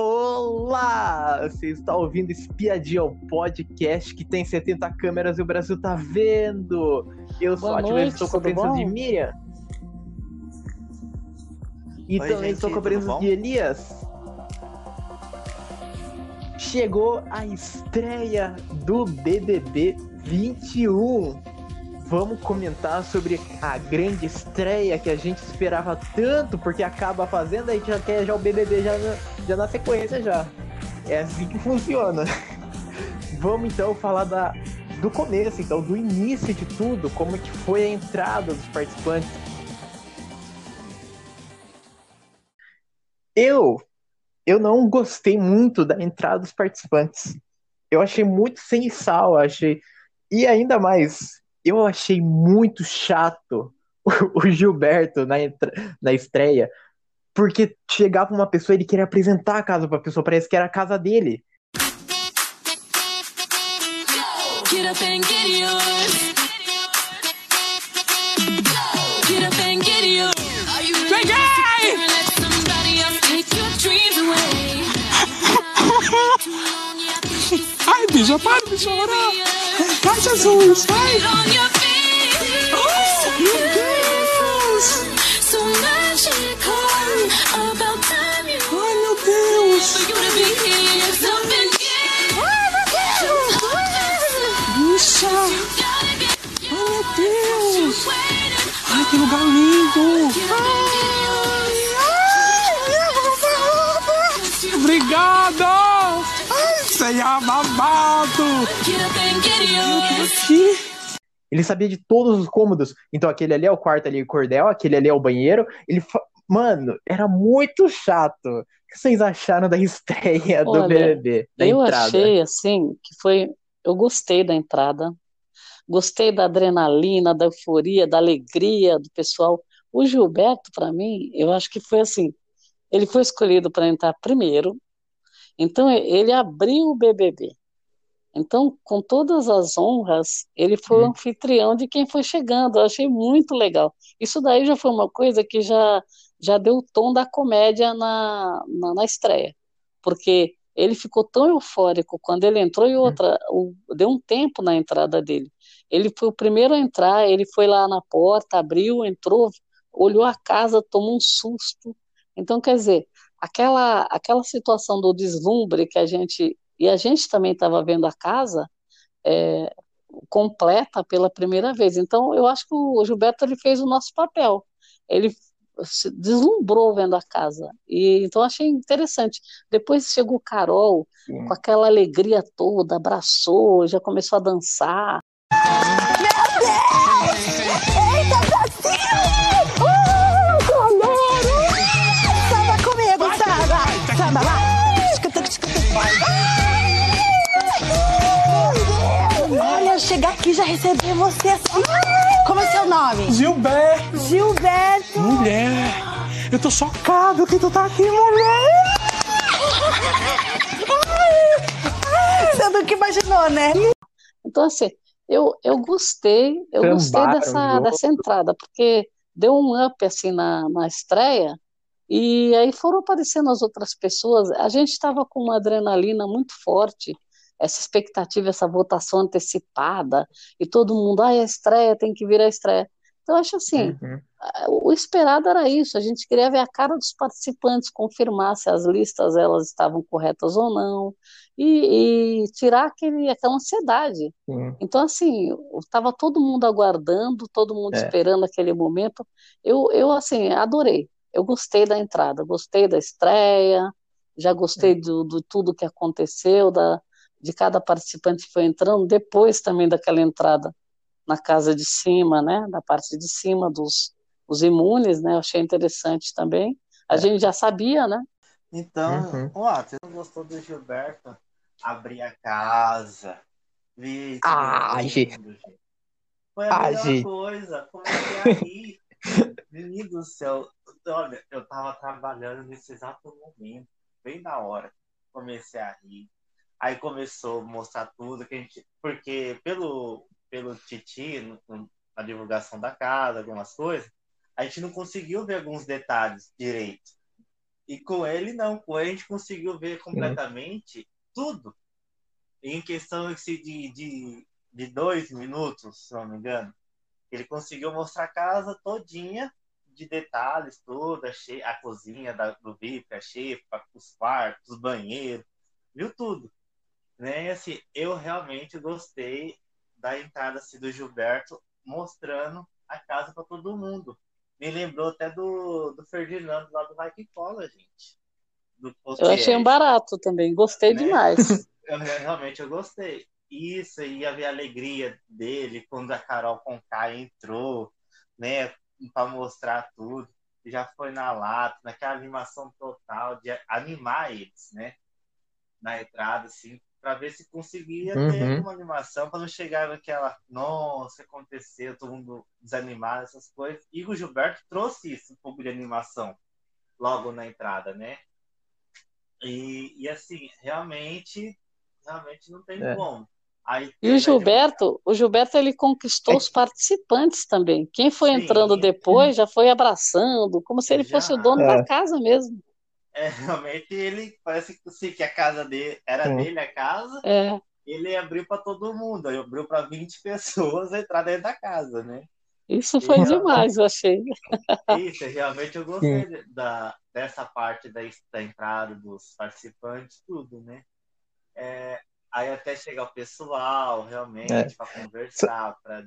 Olá! Você está ouvindo Espiadinha, o podcast que tem 70 câmeras e o Brasil tá vendo. Eu sou Boa a noite, estou com a presença bom? de Miriam. E Oi, também gente, estou com a presença de Elias. Chegou a estreia do BBB 21. Vamos comentar sobre a grande estreia que a gente esperava tanto, porque acaba fazendo, a gente já quer já o BBB já na, já na sequência já. É assim que funciona. Vamos então falar da, do começo, então, do início de tudo, como que foi a entrada dos participantes. Eu, eu não gostei muito da entrada dos participantes. Eu achei muito sem sal, achei. E ainda mais, eu achei muito chato o, o Gilberto na, na estreia, porque chegava uma pessoa e ele queria apresentar a casa pra pessoa, parece que era a casa dele. Get up and get yours. Get up and get yours. Are you ready to secure and let somebody else take your dreams away? Too long, yeah, this is Ai, bicha, para de chorar! Yours. Ai, Jesus! Ai! Get on your feet. Oh, meu Deus! Ai, meu Deus! Bicha! Ai, meu Deus! Ai, que lugar lindo! Get yours. Obrigada! Babado! Ele sabia de todos os cômodos. Então aquele ali é o quarto ali, o cordel, aquele ali é o banheiro. Ele, fa- mano, era muito chato. O que vocês acharam da estreia do Olha, BBB, da eu entrada? achei assim que foi. Eu gostei da entrada, gostei da adrenalina, da euforia, da alegria do pessoal. O Gilberto, para mim, eu acho que foi assim. Ele foi escolhido para entrar primeiro, então ele abriu o BBB. Então, com todas as honras, ele foi o Hum. anfitrião de quem foi chegando. Eu achei muito legal. Isso daí já foi uma coisa que já, já deu o tom da comédia na, na, na estreia. Porque ele ficou tão eufórico quando ele entrou e outra, o- deu um tempo na entrada dele. Ele foi o primeiro a entrar, ele foi lá na porta, abriu, entrou, olhou a casa, tomou um susto. Então, quer dizer, aquela, aquela situação do deslumbre que a gente, e a gente também estava vendo a casa é, completa pela primeira vez. Então, eu acho que o Gilberto ele fez o nosso papel. Ele se deslumbrou vendo a casa. E então achei interessante. Depois chegou Carol Sim. com aquela alegria toda, abraçou, já começou a dançar. Samba chegar aqui já receber você assim. Como é seu nome? Gilberto! Gilberto. Mulher! Eu tô chocado que tu tá aqui, mulher! Você nunca imaginou, né? Então, assim, eu, eu gostei, eu gostei dessa, dessa entrada, porque deu um up assim na, na estreia, e aí foram aparecendo as outras pessoas. A gente estava com uma adrenalina muito forte, essa expectativa, essa votação antecipada, e todo mundo, ah, é a estreia, tem que vir a estreia. Então, acho assim, Uhum. o esperado era isso, a gente queria ver a cara dos participantes, confirmar se as listas elas estavam corretas ou não, e, e tirar aquele, aquela ansiedade. Sim. Então, assim, estava todo mundo aguardando, todo mundo É. esperando aquele momento. Eu, eu, assim, adorei. Eu gostei da entrada, gostei da estreia, já gostei do, do tudo que aconteceu, da, de cada participante que foi entrando, depois também daquela entrada na casa de cima, né, da parte de cima dos os imunes, né, eu achei interessante também. A É. gente já sabia, né? Então, Uhum. ó, você não gostou do Gilberto? Abrir a casa. Ver Ah, gente. Foi a Ah, melhor gente. coisa. Comecei a rir. Menino do céu. Olha, eu tava trabalhando nesse exato momento. Bem na hora. Comecei a rir. Aí começou a mostrar tudo que a gente. Porque pelo, pelo Titi, na divulgação da casa, algumas coisas, a gente não conseguiu ver alguns detalhes direito. E com ele, não. Com ele, a gente conseguiu ver completamente tudo. Em questão de, de, de dois minutos, se não me engano. Ele conseguiu mostrar a casa todinha, de detalhes, toda, a cozinha da, do VIP, a xepa, os quartos, os banheiros, viu tudo. Né? Assim, eu realmente gostei da entrada assim, do Gilberto mostrando a casa para todo mundo. Me lembrou até do, do Ferdinando lá do Que Cola, gente. Eu achei um barato também, gostei Né? demais. Eu, realmente eu gostei. Isso, e a alegria dele quando a Carol Conká entrou, né, para mostrar tudo. Já foi na lata, naquela animação total de animar eles, né, na entrada, assim, para ver se conseguia ter Uhum. uma animação para não chegar naquela, nossa, aconteceu, todo mundo desanimado, essas coisas. E o Gilberto trouxe isso, um pouco de animação, logo na entrada, né? E, e assim, realmente, realmente não tem É. como. Aí E o Gilberto, o Gilberto ele conquistou os participantes também. Quem foi Sim. entrando depois já foi abraçando, como se ele fosse o Já. dono É. da casa mesmo. É, realmente ele parece que, sim, que a casa dele era Sim. dele, a casa, É, ele abriu para todo mundo, aí abriu para 20 pessoas entrar dentro da casa, né? isso foi E- demais, eu achei. Isso, realmente eu gostei da, dessa parte da, da entrada dos participantes, tudo, né? É, aí até chegar o pessoal, realmente, É. para conversar, para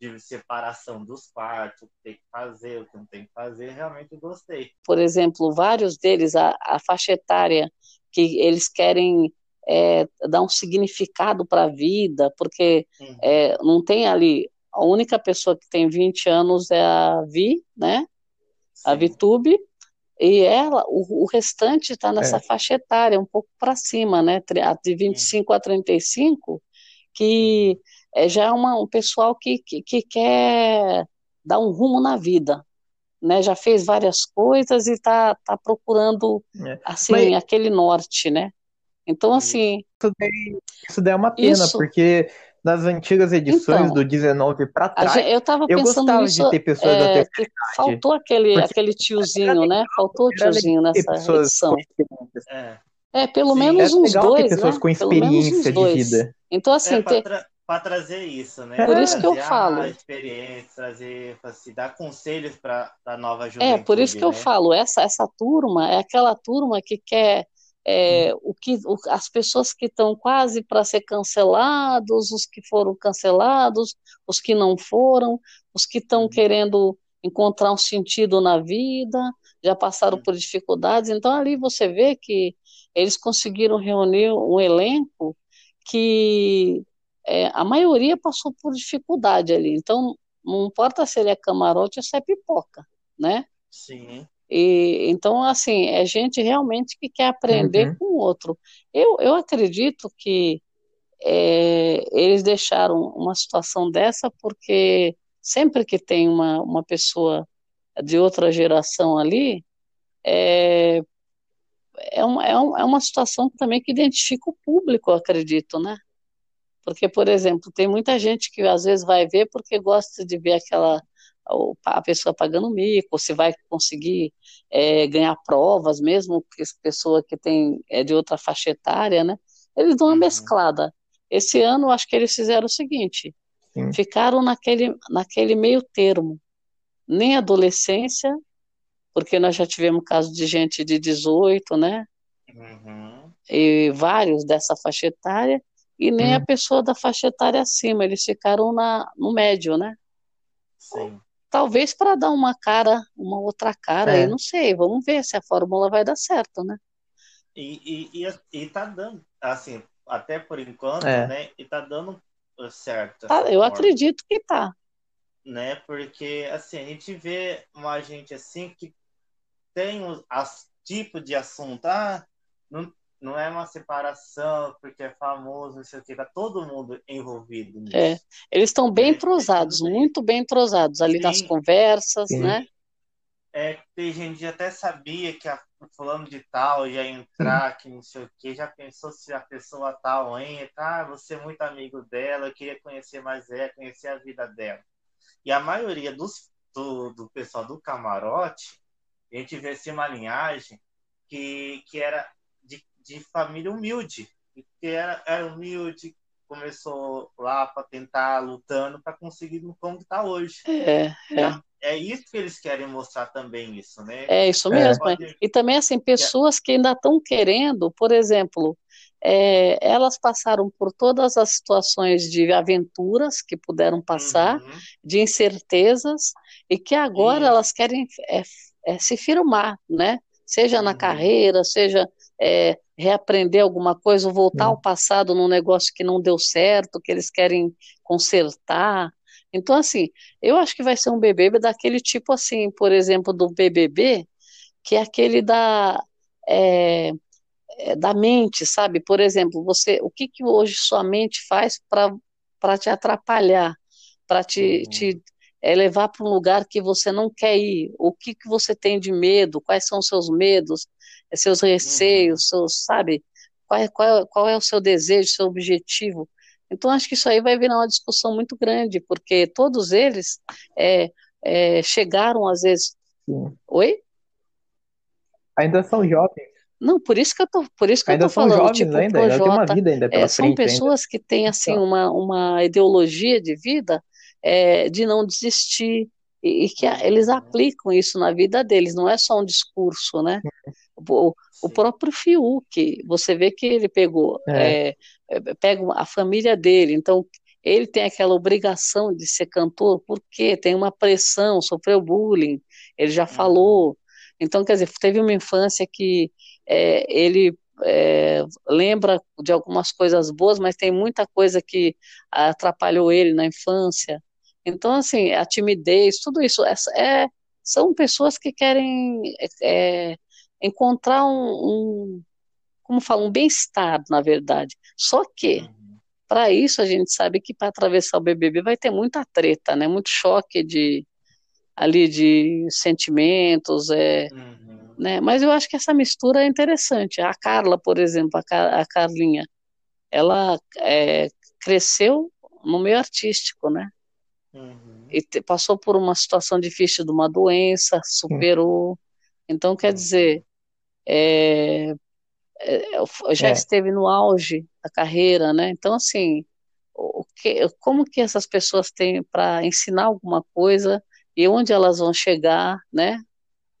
de separação dos quartos, o que tem que fazer, o que não tem que fazer, realmente gostei. Por exemplo, vários deles, a, a faixa etária, que eles querem é, dar um significado para a vida, porque Uhum. é, não tem ali. A única pessoa que tem 20 anos é a Vi, né? A Sim. Vitube, e ela, o, o restante está nessa É. faixa etária, um pouco para cima, né? A De 25 a 35, que é, já é uma, um pessoal que, que, que quer dar um rumo na vida, né? Já fez várias coisas e está tá procurando, É. assim, Mas- aquele norte, né? Então, Isso. assim, Isso daí é uma pena, Isso. porque nas antigas edições Então, do 19 pra a trás, eu estava eu pensando gostava nisso, de ter pessoas da é, terceira que faltou aquele, Porque aquele tiozinho, né? Faltou tiozinho nessa edição. É. É, pelo Sim, menos É uns dois, pessoas né? com experiência de vida. Então, assim, É ter- para tra trazer isso, né? Por isso que eu Trazer falo. experiência, trazer, assim, dar conselhos para a nova É, juventude. por isso que eu né? falo, essa, essa turma é aquela turma que quer é, o que o- as pessoas que estão quase para ser cancelados, os que foram cancelados, os que não foram, os que estão Uhum. querendo encontrar um sentido na vida, já passaram Uhum. por dificuldades. Então ali você vê que eles conseguiram reunir um elenco que é, a maioria passou por dificuldade ali. Então não importa se ele é camarote ou se é pipoca, né? Sim. E, então, assim, é gente realmente que quer aprender Uhum. com o outro. Eu, eu acredito que é, eles deixaram uma situação dessa porque sempre que tem uma, uma pessoa de outra geração ali, é, é, um, é, um, é uma situação também que identifica o público, eu acredito, né? Porque, por exemplo, tem muita gente que às vezes vai ver porque gosta de ver aquela a pessoa pagando mico, se vai conseguir é, ganhar provas, mesmo que essa pessoa que tem é de outra faixa etária, né? Eles dão uma Uhum. mesclada. Esse ano, acho que eles fizeram o seguinte: Sim. ficaram naquele, naquele meio termo, nem adolescência, porque nós já tivemos caso de gente de 18, né? Uhum. e vários dessa faixa etária, e nem a Hum. pessoa da faixa etária acima, eles ficaram na, no médio, né? Sim. Talvez para dar uma cara, uma outra cara, É. aí não sei, vamos ver se a fórmula vai dar certo, né? E, e, e, e tá dando, assim, até por enquanto, É. né? E tá dando certo. Tá, eu forma, acredito que tá. Né? Porque, assim, a gente vê uma gente assim que tem o as, tipo de assunto, ah, não, não é uma separação porque é famoso, não sei o que, tá todo mundo envolvido nisso. É. Eles estão bem É, entrosados, muito bem entrosados ali nas Sim. conversas, Sim. né? É, tem gente que até sabia que a fulano de tal ia entrar, que não sei o que, já pensou se a pessoa tal entra, ah, você é muito amigo dela, eu queria conhecer mais ela, conhecer a vida dela. E a maioria dos, do, do pessoal do camarote, a gente vê assim uma linhagem que, que era de, família humilde, que era, era humilde, começou lá para tentar lutando para conseguir no como está hoje. É, é. É isso que eles querem mostrar também, isso, né? É isso É. mesmo. é. E também, assim, pessoas que ainda estão querendo, por exemplo, é, elas passaram por todas as situações de aventuras que puderam passar, Uhum. de incertezas, e que agora Isso. elas querem é, é, se firmar, né? Seja na Uhum. carreira, seja é, reaprender alguma coisa, ou voltar ao passado num negócio que não deu certo, que eles querem consertar. Então, assim, eu acho que vai ser um BBB daquele tipo assim, por exemplo, do BBB, que é aquele da, é, é, da mente, sabe? Por exemplo, você, o que que hoje sua mente faz para te atrapalhar, para te, Uhum. te é, levar para um lugar que você não quer ir? O que que você tem de medo? Quais são os seus medos, seus receios, seus, sabe? Qual é, qual, é- qual é o seu desejo, seu objetivo? Então, acho que isso aí vai virar uma discussão muito grande, porque todos eles é, é, chegaram, às vezes. Sim. Oi? Ainda são jovens. Não, por isso que eu tô, por isso que eu Ainda tô são falando, jovens tipo, ainda. Ainda tem uma Projota, vida ainda é, pela são frente ainda. pessoas que têm, assim, Então. uma, uma ideologia de vida é, de não desistir, e, e que a- eles aplicam isso na vida deles, não é só um discurso, né? O, o próprio Fiuk, você vê que ele pegou, É. é, é, pega a família dele, então ele tem aquela obrigação de ser cantor, porque tem uma pressão, sofreu bullying, ele já falou. Então, quer dizer, teve uma infância que é, ele é, lembra de algumas coisas boas, mas tem muita coisa que atrapalhou ele na infância. Então, assim, a timidez, tudo isso, é, são pessoas que querem é, encontrar um, um, como fala, um bem-estar, na verdade. Só que, Uhum. para isso, a gente sabe que para atravessar o BBB vai ter muita treta, né? Muito choque de ali de sentimentos, é, Uhum. né? Mas eu acho que essa mistura é interessante. A Carla, por exemplo, a, Ca- a Carlinha, ela é, cresceu no meio artístico, né? Uhum. E te- passou por uma situação difícil de uma doença, superou. Então, quer dizer, é, é, já É. esteve no auge da carreira, né? Então, assim, o que, como que essas pessoas têm para ensinar alguma coisa e onde elas vão chegar, né?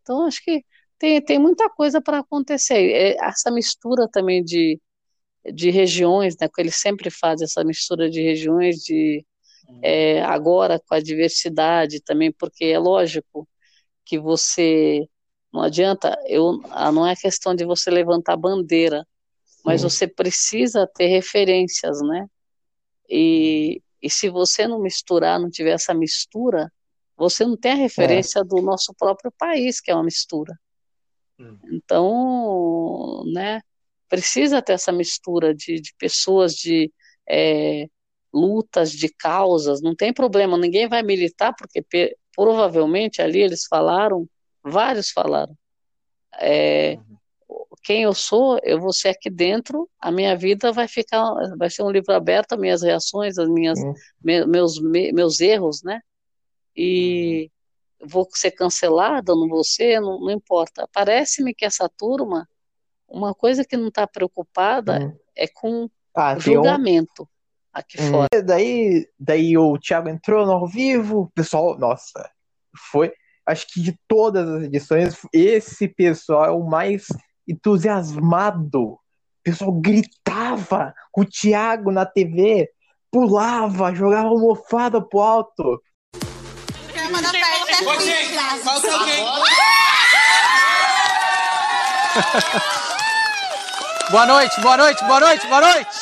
Então, acho que tem, tem muita coisa para acontecer. É, essa mistura também de, de regiões, né? Que eles sempre fazem essa mistura de regiões, de é, agora com a diversidade também, porque é lógico que você não adianta, eu, ah, não é questão de você levantar bandeira, mas Sim. você precisa ter referências, né? E, e se você não misturar, não tiver essa mistura, você não tem a referência do nosso próprio país, que é uma mistura. Hum. Então, né, precisa ter essa mistura de, de pessoas, de é, lutas, de causas, não tem problema, ninguém vai militar, porque provavelmente ali eles falaram, vários falaram, é, quem eu sou, eu vou ser aqui dentro, a minha vida vai ficar, vai ser um livro aberto, as minhas reações, as minhas, Sim. me- meus, me- meus erros, né? E vou ser cancelada, não vou ser, não, não importa. Parece-me que essa turma, uma coisa que não está preocupada é com Ah, o tem um. julgamento aqui Hum. fora. Daí, daí o Thiago entrou no ao vivo, o pessoal, nossa, foi. Acho que de todas as edições, esse pessoal é o mais entusiasmado. O pessoal gritava com o Thiago na TV, pulava, jogava almofada pro alto. Programa da festa é fitness. Qual que é o quê? Boa noite, boa noite, boa noite, boa noite.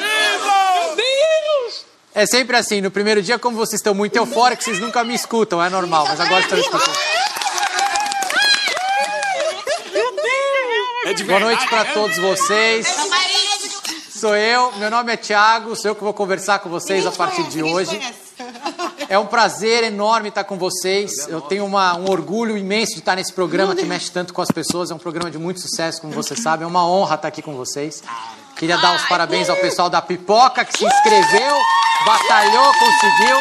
Meu Deus! É sempre assim, no primeiro dia, como vocês estão muito eufóricos, vocês nunca me escutam, é normal, mas agora estão escutando. É de Boa noite para né? todos vocês. Sou eu, meu nome é Thiago, sou eu que vou conversar com vocês a partir de hoje. É um prazer enorme estar com vocês. Eu tenho uma- um orgulho imenso de estar nesse programa que mexe tanto com as pessoas. É um programa de muito sucesso, como vocês sabem. É uma honra estar aqui com vocês. Queria dar os parabéns ao pessoal da Pipoca que se inscreveu, batalhou, conseguiu.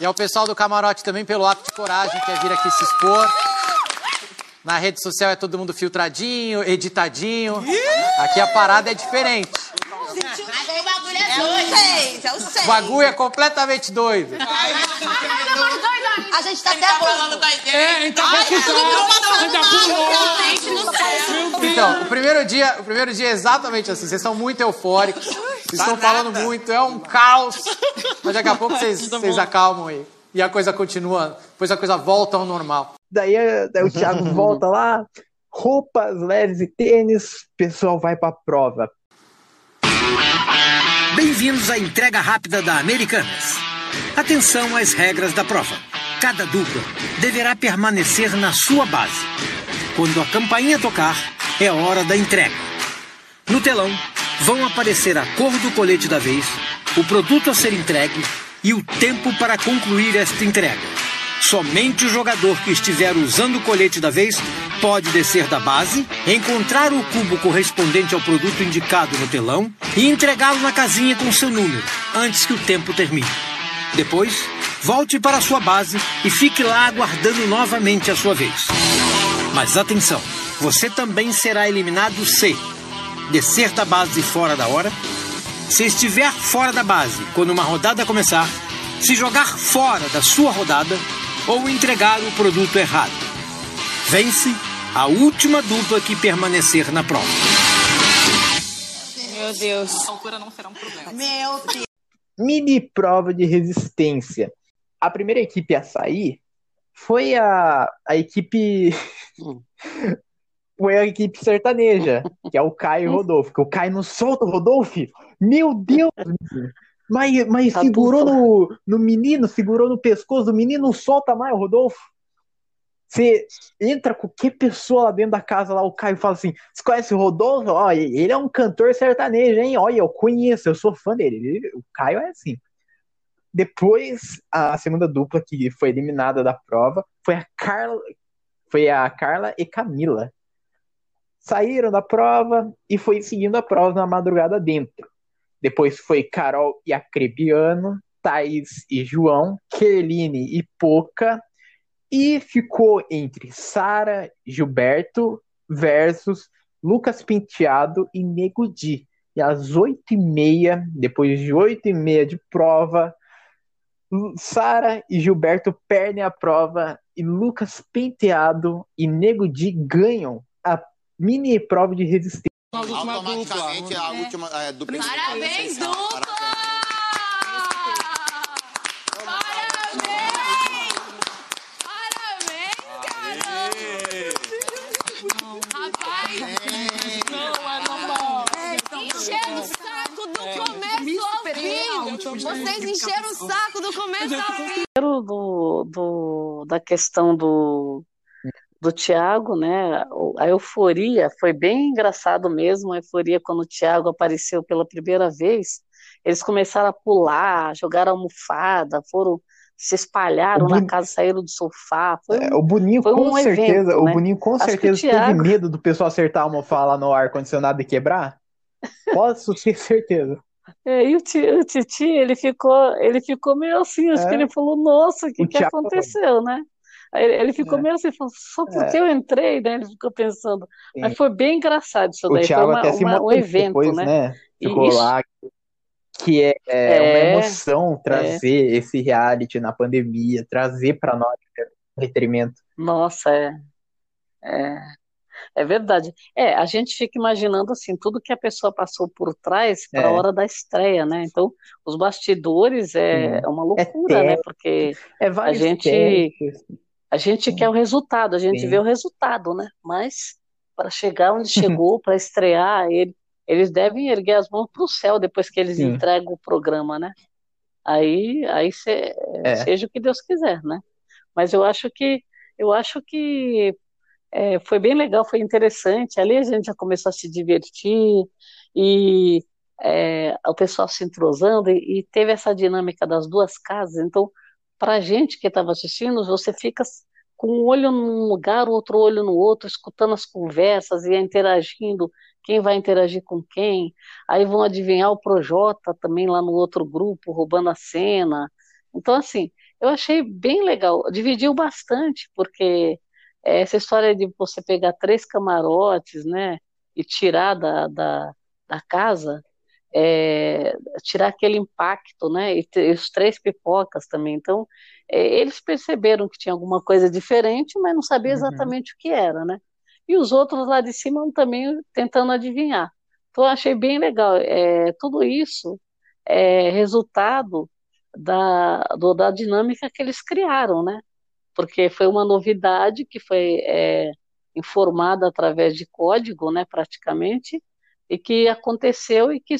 E ao pessoal do Camarote também pelo ato de coragem que é vir aqui se expor. Na rede social é todo mundo filtradinho, editadinho. Aqui a parada é diferente. Mas aí o bagulho é doido. Sei. O bagulho é completamente doido. A gente tá até falando com a gente. É, então vai pulou. Então, o primeiro dia, o primeiro dia é exatamente assim. Vocês são muito eufóricos. Vocês estão falando muito, é um caos. Mas daqui a pouco vocês, vocês acalmam aí. E a coisa continua, depois a coisa volta ao normal. Daí, eh, daí o Thiago volta lá, roupas leves e tênis, o pessoal vai pra prova. Bem-vindos à entrega rápida da Americanas. Atenção às regras da prova. Cada dupla deverá permanecer na sua base. Quando a campainha tocar, é hora da entrega. No telão vão aparecer a cor do colete da vez, o produto a ser entregue e o tempo para concluir esta entrega. Somente o jogador que estiver usando o colete da vez pode descer da base, encontrar o cubo correspondente ao produto indicado no telão e entregá-lo na casinha com seu número, antes que o tempo termine. Depois, volte para a sua base e fique lá aguardando novamente a sua vez. Mas atenção, você também será eliminado se descer da base fora da hora, se estiver fora da base quando uma rodada começar, se jogar fora da sua rodada ou entregar o produto errado. Vence a última dupla que permanecer na prova. Meu Deus. A altura não será um problema. Meu Deus. Mini prova de resistência. A primeira equipe a sair foi a, a equipe. foi a equipe sertaneja, que é o Caio e o Rodolfo. Que o Caio não solta o Rodolfo. Meu Deus! Mas, mas Tá segurou no, no menino, segurou no pescoço do menino, não solta mais o Rodolfo. Você entra qualquer pessoa lá dentro da casa, lá o Caio fala assim: Você conhece o Rodolfo? Ó, ele é um cantor sertanejo, hein? Olha, eu conheço, eu sou fã dele. Ele- o Caio é assim. Depois, a segunda dupla que foi eliminada da prova foi a Carla, foi a Carla e Camila. Saíram da prova e foi seguindo a prova na madrugada dentro. Depois foi Carol e Acrebiano, Thaís e João, Kerline e Poca. E ficou entre Sara Gilberto versus Lucas Penteado e Nego Di. E às oito e meia, depois de oito e meia de prova, Sara e Gilberto perdem a prova e Lucas Penteado e Nego Di ganham a mini prova de resistência. Automaticamente a última é, dupla. Parabéns, dupla! Rapaz, encheram o saco do começo ao fim. Encheram o saco do começo ao fim. Primeiro do, do, da questão do, do Thiago, né? o- A euforia foi bem engraçado mesmo, a euforia quando o Thiago apareceu pela primeira vez. Eles começaram a pular, jogaram almofada, foram se espalharam O na casa, saíram do sofá. Foi É, o Boninho foi com um certeza, evento, o né? Boninho com Acho que o certeza Thiago- teve medo do pessoal acertar a almofada lá no ar condicionado e quebrar. Posso ter certeza. É, e o, Ti- o Titi, ele ficou, ele ficou meio assim, acho É. que ele falou, nossa, o que que aconteceu, né? Ele, ele ficou É. meio assim, falou, só porque eu entrei, né? Ele ficou pensando. Sim. Mas foi bem engraçado isso O daí, foi Thiago uma- até se uma- um evento, depois, né? né? Ficou isso- lá. Que é, é uma É, emoção trazer esse reality na pandemia, trazer pra nós entretenimento. Nossa, é, é, é verdade. É, a gente fica imaginando assim, tudo que a pessoa passou por trás para a É. hora da estreia, né? Então, os bastidores é, é uma loucura, né? Porque É vários gente- testes. A gente quer o resultado, a gente Sim. vê o resultado, né? Mas para chegar onde chegou, para estrear, ele- eles devem erguer as mãos para o céu depois que eles Sim. entregam o programa, né? Aí, aí É. seja o que Deus quiser, né? Mas eu acho que eu acho que é, foi bem legal, foi interessante. Ali a gente já começou a se divertir e é, o pessoal se entrosando e, e teve essa dinâmica das duas casas. Então, para a gente que estava assistindo, você fica com um olho num lugar, outro olho no outro, escutando as conversas e interagindo, quem vai interagir com quem. Aí vão adivinhar o Projota também lá no outro grupo, roubando a cena. Então, assim, eu achei bem legal. Dividiu bastante, porque essa história de você pegar três camarotes, né, e tirar da, da, da casa, é, tirar aquele impacto, né, e, e, os três pipocas também. Então, é, eles perceberam que tinha alguma coisa diferente, mas não sabia Uhum. exatamente o que era, né? E os outros lá de cima também tentando adivinhar. Então, eu achei bem legal. É, tudo isso é resultado da, do, da dinâmica que eles criaram, né? Porque foi uma novidade que foi é, informada através de código, né, praticamente, e que aconteceu e que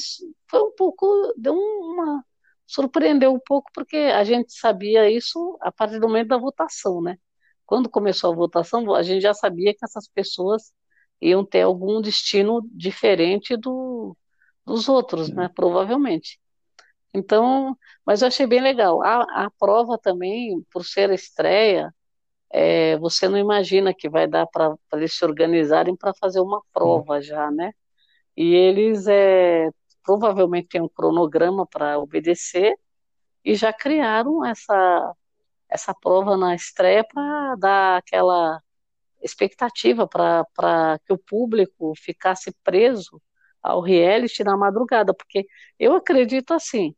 foi um pouco, deu uma, surpreendeu um pouco, porque a gente sabia isso a partir do momento da votação, né? Quando começou a votação, a gente já sabia que essas pessoas iam ter algum destino diferente do, dos outros, né? Provavelmente. Então, mas eu achei bem legal. A, a prova também, por ser a estreia, é, você não imagina que vai dar para eles se organizarem para fazer uma prova já, né? E eles é, provavelmente têm um cronograma para obedecer e já criaram essa, essa prova na estreia para dar aquela expectativa para que o público ficasse preso ao reality na madrugada, porque eu acredito assim,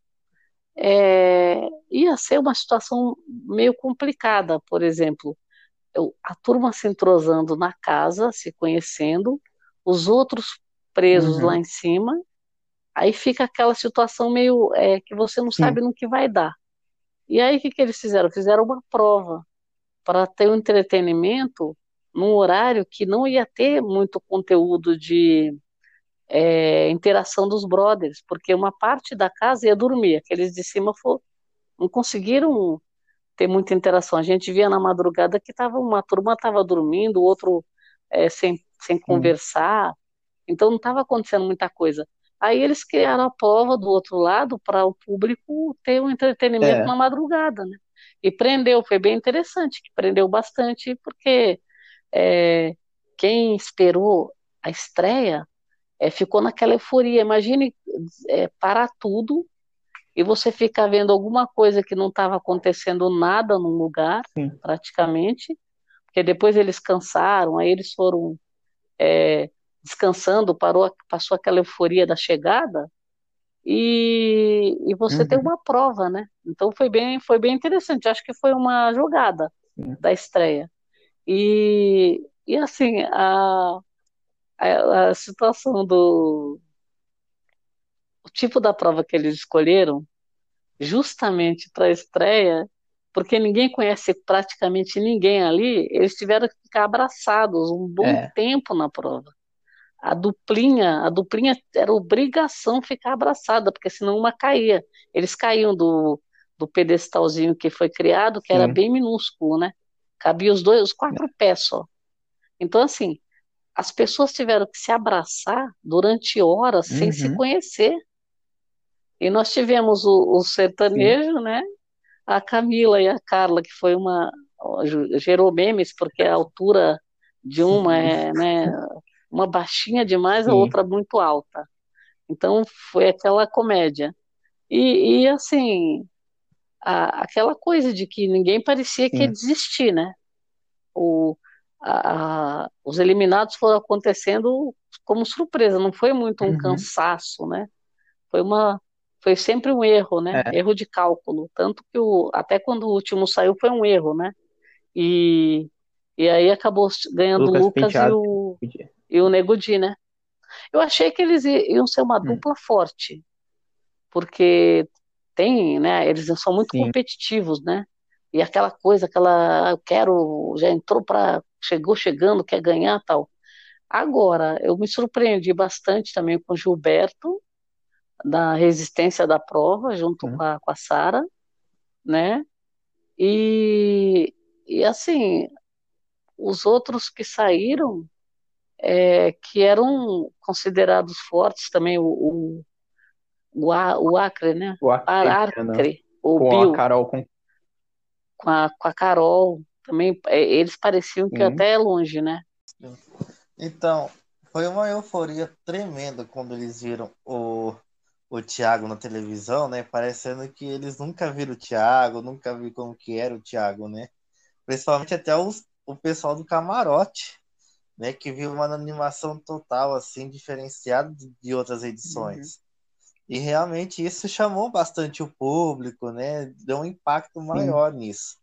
é, ia ser uma situação meio complicada, por exemplo, eu, a turma se entrosando na casa, se conhecendo, os outros presos Uhum. lá em cima, aí fica aquela situação meio é, que você não Sim. sabe no que vai dar. E aí o que, que eles fizeram? Fizeram uma prova para ter um entretenimento num horário que não ia ter muito conteúdo de é, interação dos brothers, porque uma parte da casa ia dormir, aqueles de cima for, não conseguiram ter muita interação. A gente via na madrugada que tava, uma turma estava dormindo, o outro é, sem, sem conversar, então não estava acontecendo muita coisa. Aí eles criaram a prova do outro lado para o público ter um entretenimento É. na madrugada, né? E prendeu, foi bem interessante, que prendeu bastante, porque é, quem esperou a estreia é, ficou naquela euforia. Imagine é, parar tudo e você ficar vendo alguma coisa que não estava acontecendo nada num lugar, Sim. praticamente, porque depois eles cansaram, aí eles foram é, descansando, parou, passou aquela euforia da chegada, e, e você tem Uhum. uma prova, né? Então foi bem, foi bem interessante. Acho que foi uma jogada Sim. da estreia. E, e assim, a, a, a situação do. O tipo da prova que eles escolheram, justamente para a estreia, porque ninguém conhece praticamente ninguém ali, eles tiveram que ficar abraçados um bom É. tempo na prova. A duplinha, a duplinha era obrigação ficar abraçada, porque senão uma caía. Eles caíam do, do pedestalzinho que foi criado, que era Sim. bem minúsculo, né? Cabia os dois, os quatro pés só. Então, assim, as pessoas tiveram que se abraçar durante horas sem se Uhum. conhecer. E nós tivemos o, o sertanejo, né? A Camila e a Carla, que foi uma. gerou memes, porque a altura de uma é, né? Uma baixinha demais, a Sim. outra muito alta. Então foi aquela comédia. E, e assim, a- aquela coisa de que ninguém parecia que ia Sim. desistir, né? O, a- os eliminados foram acontecendo como surpresa, não foi muito um Uhum. cansaço, né? Foi uma, foi sempre um erro, né? É. Erro de cálculo, tanto que o, até quando o último saiu foi um erro, né? E, e aí acabou ganhando o Lucas Lucas e o, e o Nego Di, né? Eu achei que eles iam ser uma Hum. dupla forte, porque tem, né? Eles são muito Sim. competitivos, né? E aquela coisa, aquela, "Ah, eu quero, já entrou para, chegou chegando, quer ganhar, tal. Agora, eu me surpreendi bastante também com o Gilberto, da resistência da prova, junto Hum. com a, com a Sara, né? E, e assim, os outros que saíram, é, que eram considerados fortes também, o, o, o, Acre, né? O Ar- Arcrebiano. Acre, o Com Bill, a Carol com com a, com a Carol, também, é, eles pareciam que Sim. até é longe, né? Então, foi uma euforia tremenda quando eles viram o, o Thiago na televisão, né? Parecendo que eles nunca viram o Thiago, nunca viram como que era o Thiago, né? Principalmente até os, o pessoal do camarote, né? Que viu uma animação total, assim, diferenciada de- de outras edições. E realmente isso chamou bastante o público, né? Deu um impacto maior nisso.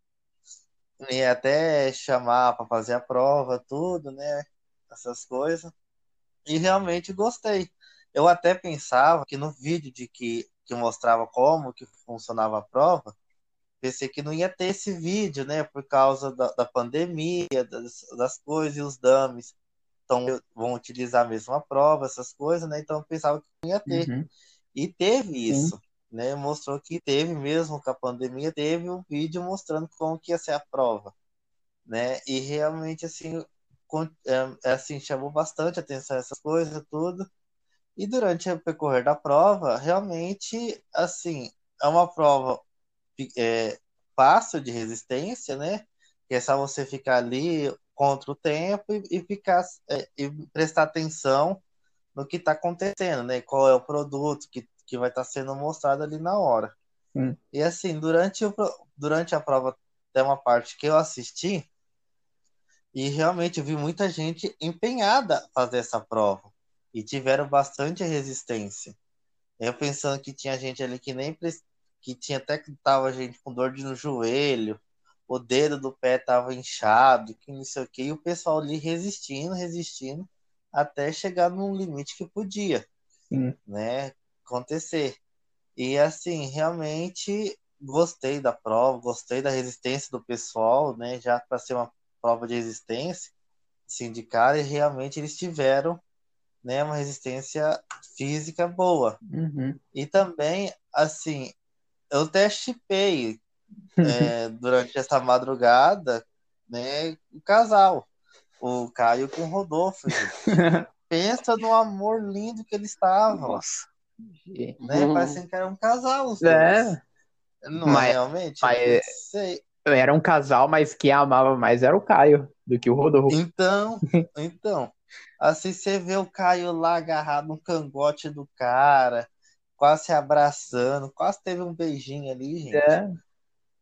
E até chamar para fazer a prova, tudo, né? Essas coisas. E realmente gostei. Eu até pensava que no vídeo de que, que mostrava como que funcionava a prova, pensei que não ia ter esse vídeo, né? Por causa da, da pandemia, das, das coisas e os dummies. Então vão utilizar a prova, essas coisas, né? Então eu pensava que não ia ter. Uhum. E teve isso, né? Mostrou que teve mesmo com a pandemia, teve um vídeo mostrando como que ia ser a prova, né? E realmente assim, con- é, assim chamou bastante atenção essas coisas tudo. E durante o percorrer da prova, realmente assim, é uma prova é, fácil de resistência, né? Que é só você ficar ali contra o tempo e, e ficar é, e prestar atenção no que está acontecendo, né? Qual é o produto que, que vai estar sendo mostrado ali na hora. Hum. E assim, durante, o, durante a prova, tem uma parte que eu assisti e realmente vi muita gente empenhada a fazer essa prova e tiveram bastante resistência. Eu pensando que tinha gente ali que nem que tinha até que tava gente com dor de no joelho, o dedo do pé tava inchado, que não sei o que, e o pessoal ali resistindo, resistindo até chegar num limite que podia, Sim. né, acontecer. E assim, realmente gostei da prova, gostei da resistência do pessoal, né, já para ser uma prova de resistência, assim, de cara, e realmente eles tiveram, né, uma resistência física boa. Uhum. E também, assim, eu até chipei é, durante essa madrugada, né, o casal, o Caio com o Rodolfo. Pensa no amor lindo que eles estavam, Nossa. Né? Uhum. Parecendo que era um casal os dois. É, Não Mas- é realmente? mas- sei. era um casal, mas quem amava mais era o Caio do que o Rodolfo. Então, então, assim, você vê o Caio lá agarrado no cangote do cara, quase se abraçando, quase teve um beijinho ali, gente. É.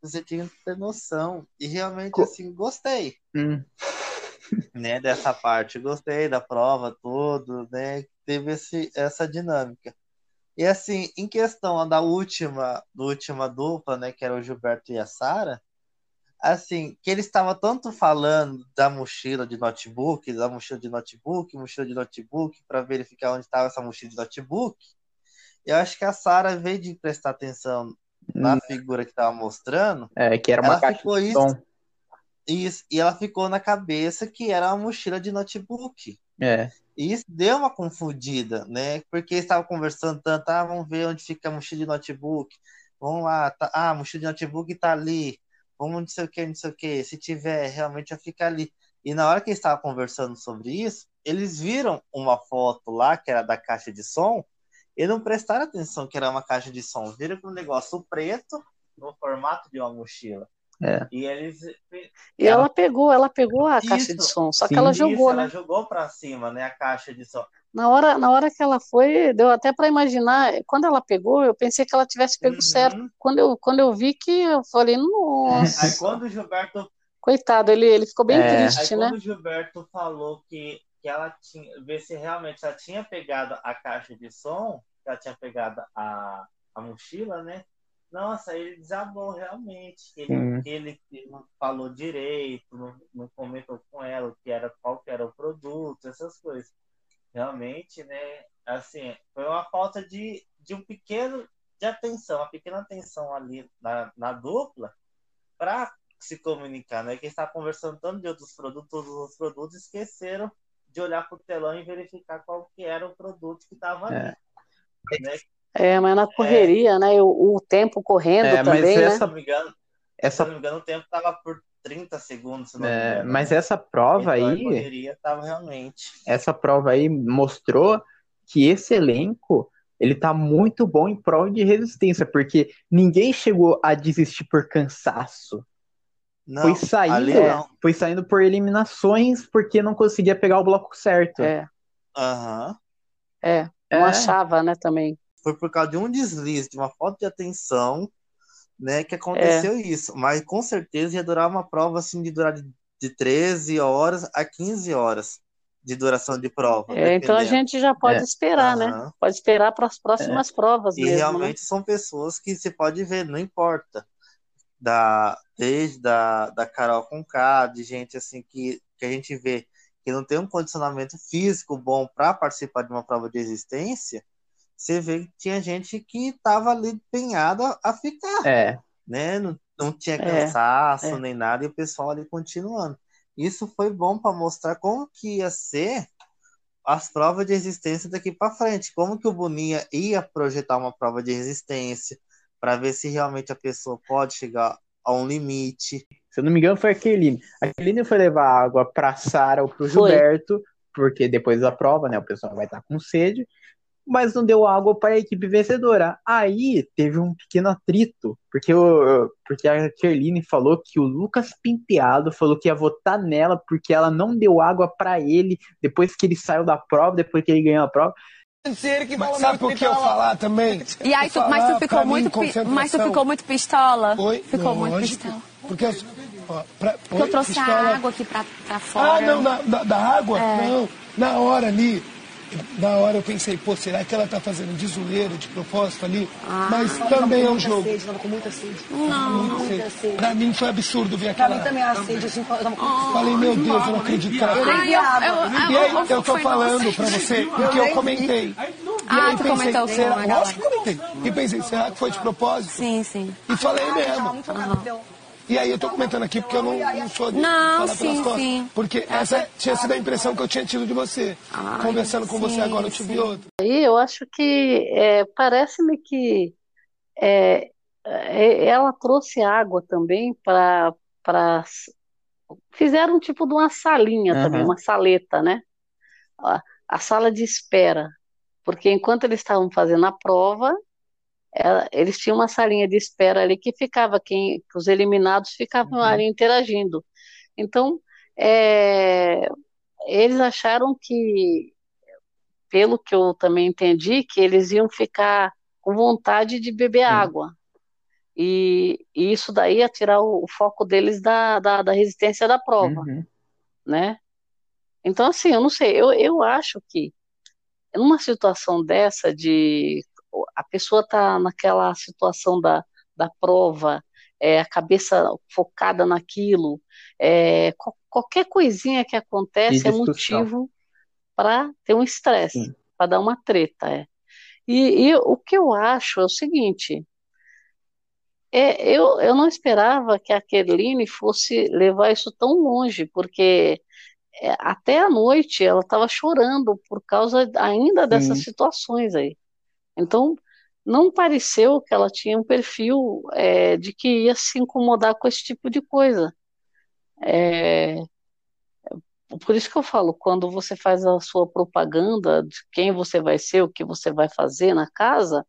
Você tinha que ter noção. E realmente, assim, gostei. Hum. né, dessa parte. Gostei da prova, tudo, né? Teve esse, essa dinâmica. E assim, em questão da última, da última dupla, né, que era o Gilberto e a Sara, assim, que ele estava tanto falando da mochila de notebook, da mochila de notebook, mochila de notebook, para verificar onde estava essa mochila de notebook. Eu acho que a Sara, invés de prestar atenção na figura que estava mostrando, É, que era uma ela caixa ficou de isso, som. isso, e ela ficou na cabeça que era uma mochila de notebook. É. E isso deu uma confundida, né? Porque eles estavam conversando tanto, ah, vamos ver onde fica a mochila de notebook. Vamos lá, tá, ah, a mochila de notebook tá ali. Vamos não sei o que, não sei o que. Se tiver, realmente vai ficar ali. E na hora que eles estavam conversando sobre isso, eles viram uma foto lá, que era da caixa de som, e não prestaram atenção que era uma caixa de som. Viram que um negócio preto no formato de uma mochila. É. E eles E ela pegou, ela pegou a caixa de Isso. som, só que Sim. ela Isso, jogou, ela né? jogou pra cima, né, a caixa de som. Na hora, na hora que ela foi, deu até para imaginar. Quando ela pegou, eu pensei que ela tivesse pego Uhum. certo. Quando eu, quando eu vi que eu falei, É, nossa, aí quando o Gilberto, coitado, ele, ele ficou bem É. aí triste, né? quando o Gilberto falou que, que ela tinha, ver se realmente ela tinha pegado a caixa de som, que ela tinha pegado a, a mochila, né? Nossa, ele desabou realmente. Ele, ele não falou direito, não, não comentou com ela o que era, qual que era o produto, essas coisas. Realmente, né? Assim, foi uma falta de, de um pequeno de atenção, uma pequena atenção ali na, na dupla para se comunicar, né? Que está conversando tanto de outros produtos, todos os outros produtos esqueceram de olhar para o telão e verificar qual que era o produto que estava ali. É. Né? É, mas na correria, né? O, o tempo correndo É, mas também, Se né? essa- eu não me engano, se Essa, eu não me engano, o tempo estava por 30 segundos, se não me é, engano. mas né? essa prova Então, a aí, correria estava realmente. essa prova aí mostrou que esse elenco ele tá muito bom em prova de resistência, porque ninguém chegou a desistir por cansaço. Não, foi saindo, ali não. foi saindo por eliminações porque não conseguia pegar o bloco certo. É, Aham. é. Não É. achava, né, também. Foi por causa de um deslize, de uma falta de atenção, né, que aconteceu É. isso. Mas com certeza ia durar uma prova assim de durar de de 13 horas a 15 horas de duração de prova. É, então a gente já pode É. esperar, né? Aham. Pode esperar para as próximas provas E mesmo, né? realmente são pessoas que você pode ver, não importa. Da, desde da, da Carol Conká, de gente assim que, que a gente vê que não tem um condicionamento físico bom para participar de uma prova de existência, você vê que tinha gente que estava ali empenhada a ficar, É, né? Não, não tinha É, cansaço é. nem nada, e o pessoal ali continuando. Isso foi bom para mostrar como que ia ser as provas de resistência daqui para frente, como que o Boninha ia projetar uma prova de resistência para ver se realmente a pessoa pode chegar a um limite. se eu não me engano, foi a Kerline. A Kerline foi levar água pra Sara ou pro Foi. Gilberto, porque depois da prova, né, o pessoal vai estar com sede, mas não deu água para a equipe vencedora. Aí teve um pequeno atrito, porque, o, porque a Kerline falou que o Lucas Penteado falou que ia votar nela porque ela não deu água para ele depois que ele saiu da prova, depois que ele ganhou a prova. Mas sabe por que eu falar também? E aí, tu, mas tu ficou muito, mas tu ficou muito pistola? Oi? Ficou muito pistola. Porque, eu- ó, pra, Porque eu trouxe pistola. a água aqui pra, pra fora. Ah, não, da água? É. Não. Na hora ali, na hora eu pensei, pô, será que ela tá fazendo de zoeira, de propósito ali? Ah. Mas também é um jogo. Tava com muita sede. Não. Muito Muita sede. sede. Pra mim foi absurdo ver Pra aquela. mim também era sede, assim, eu tava com muita sede. Falei, meu Deus, eu não acredito que ela Eu nem vi a água. E aí, eu tô falando pra você, porque eu comentei. E Ah, aí tu pensei, comentou com será? Lógico que comentei. E pensei, será que foi de propósito? Sim, sim. E falei Tava mesmo. deu. E aí eu tô comentando aqui porque eu não, não sou de Não, falar pelas sim, costas. sim. Porque essa tinha sido a impressão que eu tinha tido de você. Ai, Conversando com você sim, agora, eu tive sim. outra. Aí eu acho que é, parece-me que é, é, ela trouxe água também para para fizeram um tipo de uma salinha também, Aham. uma saleta, né? A, a sala de espera, porque enquanto eles estavam fazendo a prova, ela- eles tinham uma salinha de espera ali que ficava quem, que os eliminados ficavam Uhum. ali interagindo. Então, é, eles acharam que pelo que eu também entendi, que eles iam ficar com vontade de beber Sim. água. E, e isso daí ia tirar o, o foco deles da, da, da resistência da prova, Uhum. né? Então, assim, eu não sei, eu, eu acho que numa situação dessa de a pessoa tá naquela situação da, da prova, é, a cabeça focada naquilo, é, qual- qualquer coisinha que acontece é motivo para ter um estresse, para dar uma treta, é. E, e o que eu acho é o seguinte, é, eu, eu não esperava que a Kerline fosse levar isso tão longe, porque é, até a noite ela estava chorando por causa ainda dessas Sim. situações aí. Então, não pareceu que ela tinha um perfil é, de que ia se incomodar com esse tipo de coisa. É, por isso que eu falo, quando você faz a sua propaganda de quem você vai ser, o que você vai fazer na casa,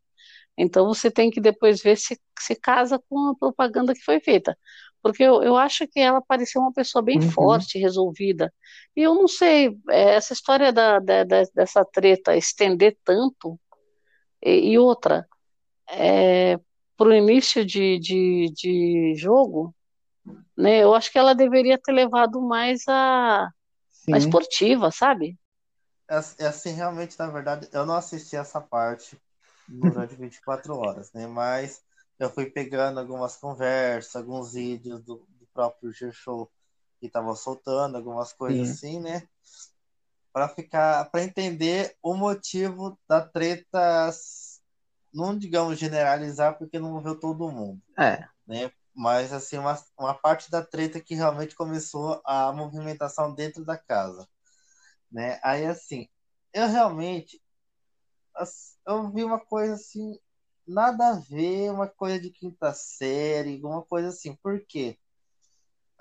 então você tem que depois ver se se casa com a propaganda que foi feita. Porque eu, eu acho que ela parecia uma pessoa bem Uhum. forte, resolvida. E eu não sei, é, essa história da, da- da- dessa treta estender tanto, e, e outra, é, para o início de, de, de jogo, né, eu acho que ela deveria ter levado mais a, a Sim. esportiva, sabe? É é assim, realmente, na verdade, eu não assisti essa parte durante 24 horas, né? Mas eu fui pegando algumas conversas, alguns vídeos do, do próprio G-Show que tava soltando, algumas coisas assim, né? Para ficar, para entender o motivo da treta, não digamos generalizar, porque não morreu todo mundo É. né? Mas assim, uma, uma parte da treta que realmente começou a movimentação dentro da casa, né? Aí assim, eu realmente eu vi uma coisa assim, nada a ver, uma coisa de quinta série, alguma coisa assim. Por quê?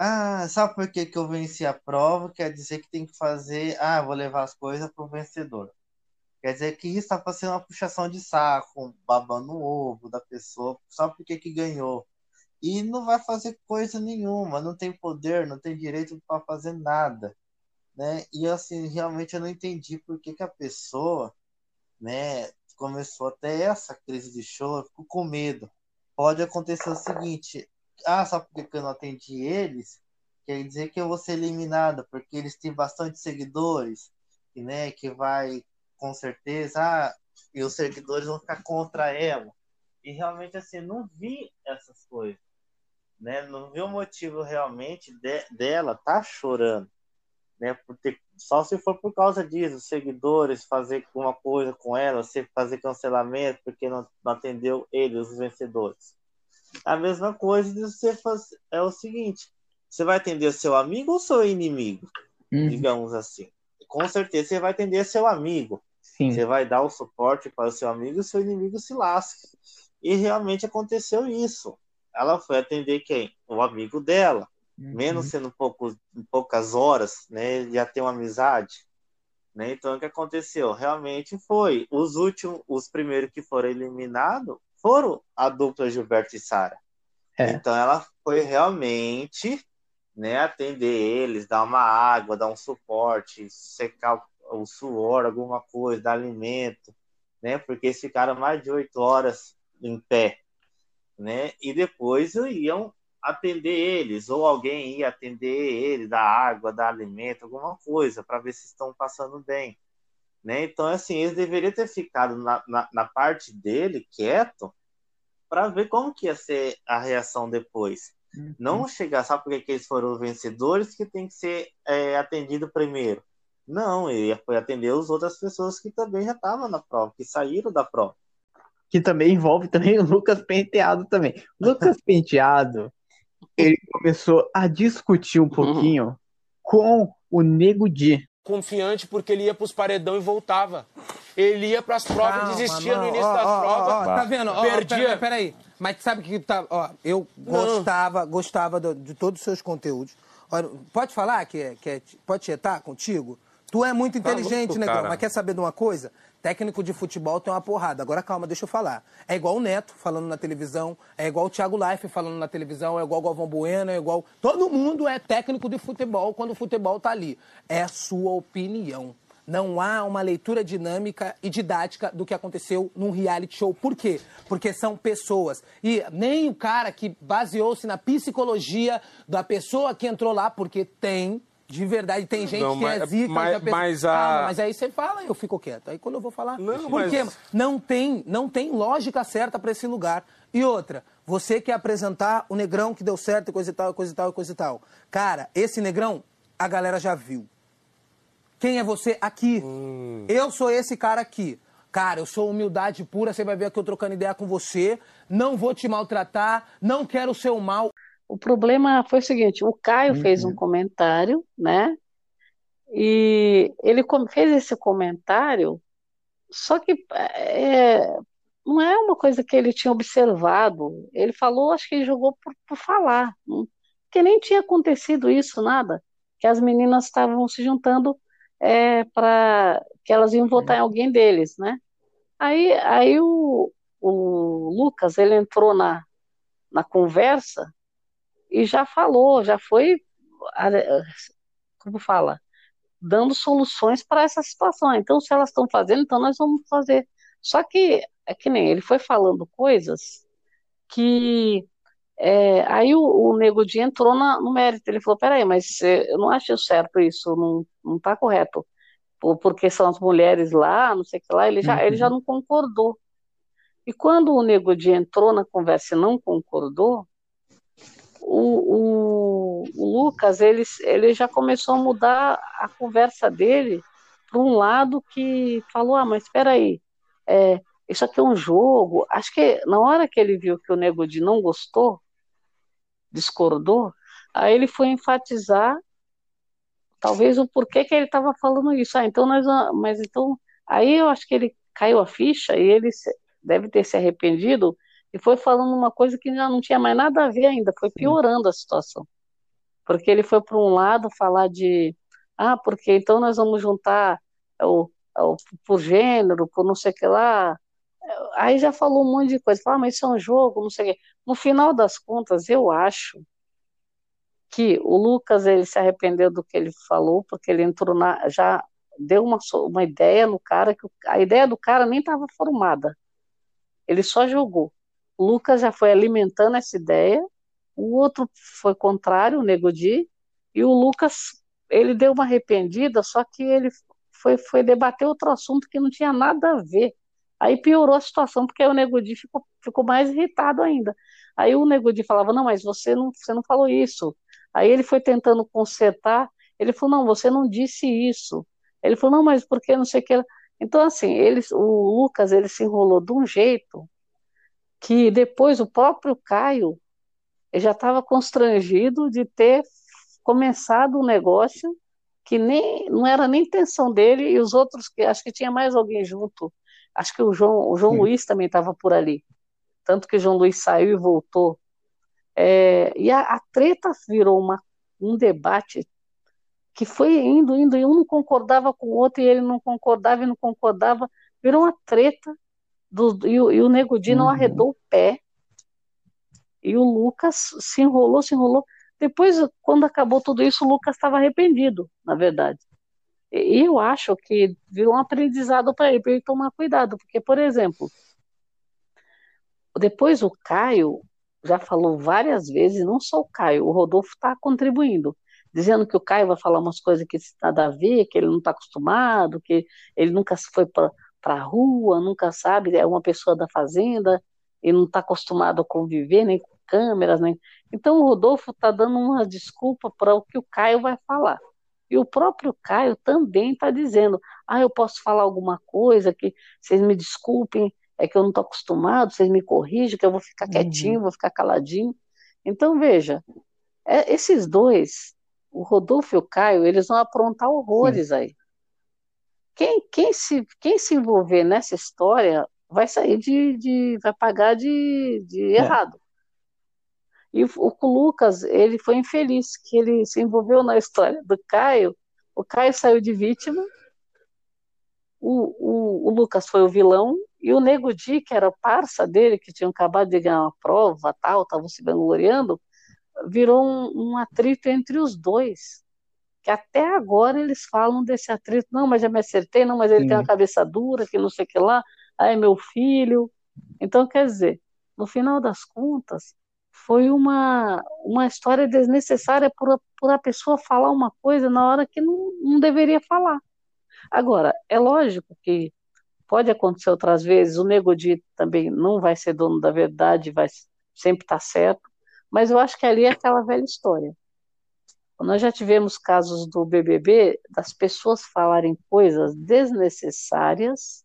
Ah, sabe por que que eu venci a prova? Quer dizer que tem que fazer, ah, vou levar as coisas pro vencedor. Quer dizer que isso está sendo uma puxação de saco, babando o ovo da pessoa, só porque que ganhou e não vai fazer coisa nenhuma, não tem poder, não tem direito para fazer nada, né? E assim, realmente eu não entendi por que que a pessoa, né, começou até essa crise de choro, eu fico com medo. Pode acontecer o seguinte, ah, só porque que eu não atendi eles, quer dizer que eu vou ser eliminada, porque eles têm bastante seguidores, e, né, que vai, com certeza, ah, e os seguidores vão ficar contra ela. E realmente, assim, não vi essas coisas, né, não vi o motivo realmente de, dela tá chorando, né, por ter, só se for por causa disso, os seguidores fazer alguma coisa com ela, fazer cancelamento porque não, não atendeu eles, os vencedores. A mesma coisa de você fazer, é o seguinte, você vai atender seu amigo ou seu inimigo? Uhum. Digamos assim. Com certeza você vai atender seu amigo. Sim. Você vai dar o suporte para o seu amigo e seu inimigo se lasca. E realmente aconteceu isso. Ela foi atender quem? O amigo dela. Uhum. Menos sendo pouco, em poucas horas, né? Já tem uma amizade. Né? Então, o que aconteceu? Realmente foi. Os últimos, os primeiros que foram eliminados foram a dupla Gilberto e Sara. É. Então, ela foi realmente né, atender eles, dar uma água, dar um suporte, secar o, suor, alguma coisa, dar alimento, né? Porque eles ficaram mais de oito horas em pé, né? E depois iam atender eles, ou alguém ia atender eles, dar água, dar alimento, alguma coisa, para ver se estão passando bem. Né? Então, assim, eles deveriam ter ficado na, na, na parte dele, quieto, para ver como que ia ser a reação depois. Uhum. Não chegar só porque que eles foram vencedores que tem que ser é, atendido primeiro. Não, ele foi atender as outras pessoas que também já estavam na prova, que saíram da prova. Que também envolve também o Lucas Penteado também. O Lucas Penteado, ele começou a discutir um pouquinho com o Nego Di. Confiante porque ele ia pros paredão e voltava. Ele ia pras provas, Calma, desistia no não, início ó, das ó, provas. ó, tá vendo? Perdia. Peraí, peraí. Mas sabe o que tá. Ó, eu gostava, gostava do- de todos os seus conteúdos. Olha, pode falar que é, que é. Pode tietar contigo? Tu é muito Tá inteligente, louco, negão, cara. mas quer saber de uma coisa? Técnico de futebol tem uma porrada. Agora calma, deixa eu falar. É igual o Neto falando na televisão, é igual o Thiago Life falando na televisão, é igual o Galvão Bueno, é igual. Todo mundo é técnico de futebol quando o futebol tá ali. É sua opinião. Não há uma leitura dinâmica e didática do que aconteceu num reality show. Por quê? Porque são pessoas. E nem o cara que baseou-se na psicologia da pessoa que entrou lá, porque tem, de verdade, tem gente Não, que é mas- zica. mas- que a pessoa- mas a- mas aí você fala, eu fico quieto. Aí quando eu vou falar. Não, Por quê? Não tem, não tem lógica certa pra esse lugar. E outra, você quer apresentar o negrão que deu certo e coisa e tal, e coisa e tal, e coisa e tal. Cara, esse negrão, a galera já viu. Quem é você aqui? Hum. Eu sou esse cara aqui. Cara, eu sou humildade pura, você vai ver aqui eu trocando ideia com você. Não vou te maltratar, não quero o seu mal. O problema foi o seguinte: o Caio fez um comentário, né? E ele fez esse comentário, só que é, não é uma coisa que ele tinha observado. Ele falou, acho que ele jogou por, por falar, porque nem tinha acontecido isso, nada. Que as meninas estavam se juntando para que elas iam votar em alguém deles, né? Aí, aí o, o Lucas, ele entrou na, na conversa e já falou, já foi, como fala, dando soluções para essa situação. Então, se elas estão fazendo, então nós vamos fazer. Só que, é que nem ele foi falando coisas que. é, aí o, o Nego Di entrou na- no mérito. Ele falou: peraí, mas eu não acho certo isso, não, não está correto. Por- Porque são as mulheres lá, não sei o que lá, ele já, ele já não concordou. E quando o Nego Di entrou na conversa e não concordou, o, o, o Lucas ele, ele já começou a mudar a conversa dele para um lado que falou, ah, mas espera aí, é, isso aqui é um jogo. Acho que na hora que ele viu que o Nego Di não gostou, discordou, aí ele foi enfatizar talvez o porquê que ele estava falando isso. Ah, então nós, mas então, aí eu acho que ele caiu a ficha e ele deve ter se arrependido e foi falando uma coisa que já não tinha mais nada a ver ainda, foi piorando a situação. Porque ele foi para um lado falar de, ah, porque então nós vamos juntar o, o, por gênero, por não sei o que lá. Aí já falou um monte de coisa, ah, mas isso é um jogo, não sei o quê. No final das contas, eu acho que o Lucas ele se arrependeu do que ele falou, porque ele entrou na, já deu uma, uma ideia no cara, que a ideia do cara nem estava formada. Ele só jogou. Lucas já foi alimentando essa ideia, o outro foi contrário, o Nego Di, E o Lucas, ele deu uma arrependida, só que ele foi, foi debater outro assunto que não tinha nada a ver. Aí piorou a situação, porque o Nego Di ficou, ficou mais irritado ainda. Aí o Nego Di falava, não, mas você não, você não falou isso. Aí ele foi tentando consertar, ele falou, não, você não disse isso. Ele falou, não, mas por que não sei o que... Então, assim, eles, o Lucas, ele se enrolou de um jeito que depois o próprio Caio já estava constrangido de ter começado um negócio que nem não era nem intenção dele e os outros que acho que tinha mais alguém junto. Acho que o João o João Luiz também estava por ali. Tanto que o João Luiz saiu e voltou. É, e a, a, treta virou uma, um debate que foi indo indo e um não concordava com o outro e ele não concordava e não concordava. Virou uma treta do, e, e o Nego Di não uhum. arredou o pé e o Lucas se enrolou, se enrolou. Depois, quando acabou tudo isso, o Lucas estava arrependido, na verdade. E eu acho que virou um aprendizado para ele, para ele tomar cuidado, porque, por exemplo, depois o Caio já falou várias vezes, não só o Caio, o Rodolfo está contribuindo, dizendo que o Caio vai falar umas coisas que nada a ver, que ele não está acostumado, que ele nunca foi para a rua, nunca sabe, é uma pessoa da fazenda, e não está acostumado a conviver nem com câmeras, nem. Então o Rodolfo está dando uma desculpa para o que o Caio vai falar. E o próprio Caio também está dizendo: ah, eu posso falar alguma coisa que vocês me desculpem, é que eu não estou acostumado, vocês me corrigem, que eu vou ficar quietinho, uhum. vou ficar caladinho. Então veja, é, esses dois, o Rodolfo e o Caio, eles vão aprontar horrores Sim. aí. Quem, quem, se, quem se envolver nessa história vai sair de, de vai pagar de, de é. errado. E o, o Lucas, ele foi infeliz, que ele se envolveu na história do Caio, o Caio saiu de vítima, o, o, o Lucas foi o vilão, e o Nego Di, que era parça dele, que tinha acabado de ganhar uma prova, tal, estavam se vangloriando, virou um, um atrito entre os dois que até agora eles falam desse atrito, não, mas já me acertei, não, mas ele Sim. tem uma cabeça dura, que não sei o que lá, aí meu filho. Então, quer dizer, no final das contas, foi uma, uma história desnecessária por, por a pessoa falar uma coisa na hora que não, não deveria falar. Agora, é lógico que pode acontecer outras vezes, o Nego Di também não vai ser dono da verdade, vai sempre estar tá certo, mas eu acho que ali é aquela velha história. Nós já tivemos casos do BBB das pessoas falarem coisas desnecessárias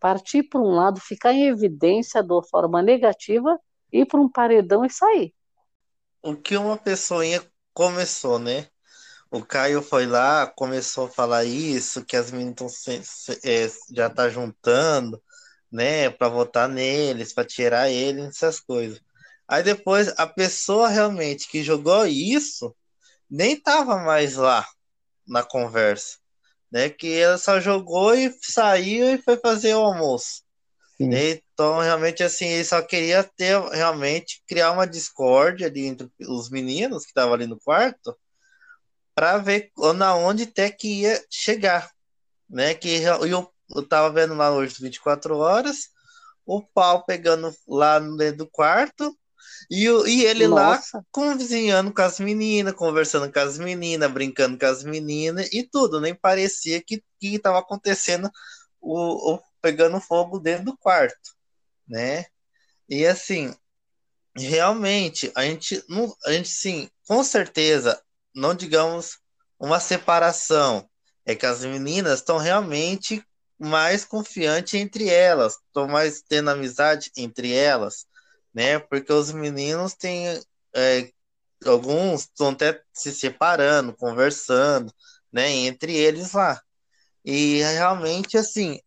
partir para um lado, ficar em evidência de forma negativa, ir para um paredão e sair. O que uma pessoinha começou, né? O Caio foi lá, começou a falar isso, que as meninas é, já tá juntando, né, para votar neles, para tirar ele, essas coisas. Aí depois a pessoa realmente que jogou isso nem tava mais lá na conversa né? Que ela só jogou e saiu e foi fazer o almoço. Então, realmente, assim, ele só queria ter, realmente, criar uma discórdia ali entre os meninos que estavam ali no quarto, para ver na onde até que ia chegar, né? Que eu, eu tava vendo lá hoje 24 horas, o pau pegando lá dentro do quarto, e, e ele Nossa. lá convizinhando com as meninas, conversando com as meninas, brincando com as meninas e tudo. Nem parecia que estava acontecendo o, o, pegando fogo dentro do quarto, né? E assim, realmente, a gente não, a gente sim, com certeza, não digamos uma separação, é que as meninas estão realmente mais confiantes entre elas, estão mais tendo amizade entre elas, né? Porque os meninos têm é, alguns estão até se separando, conversando, né? Entre eles lá. E realmente assim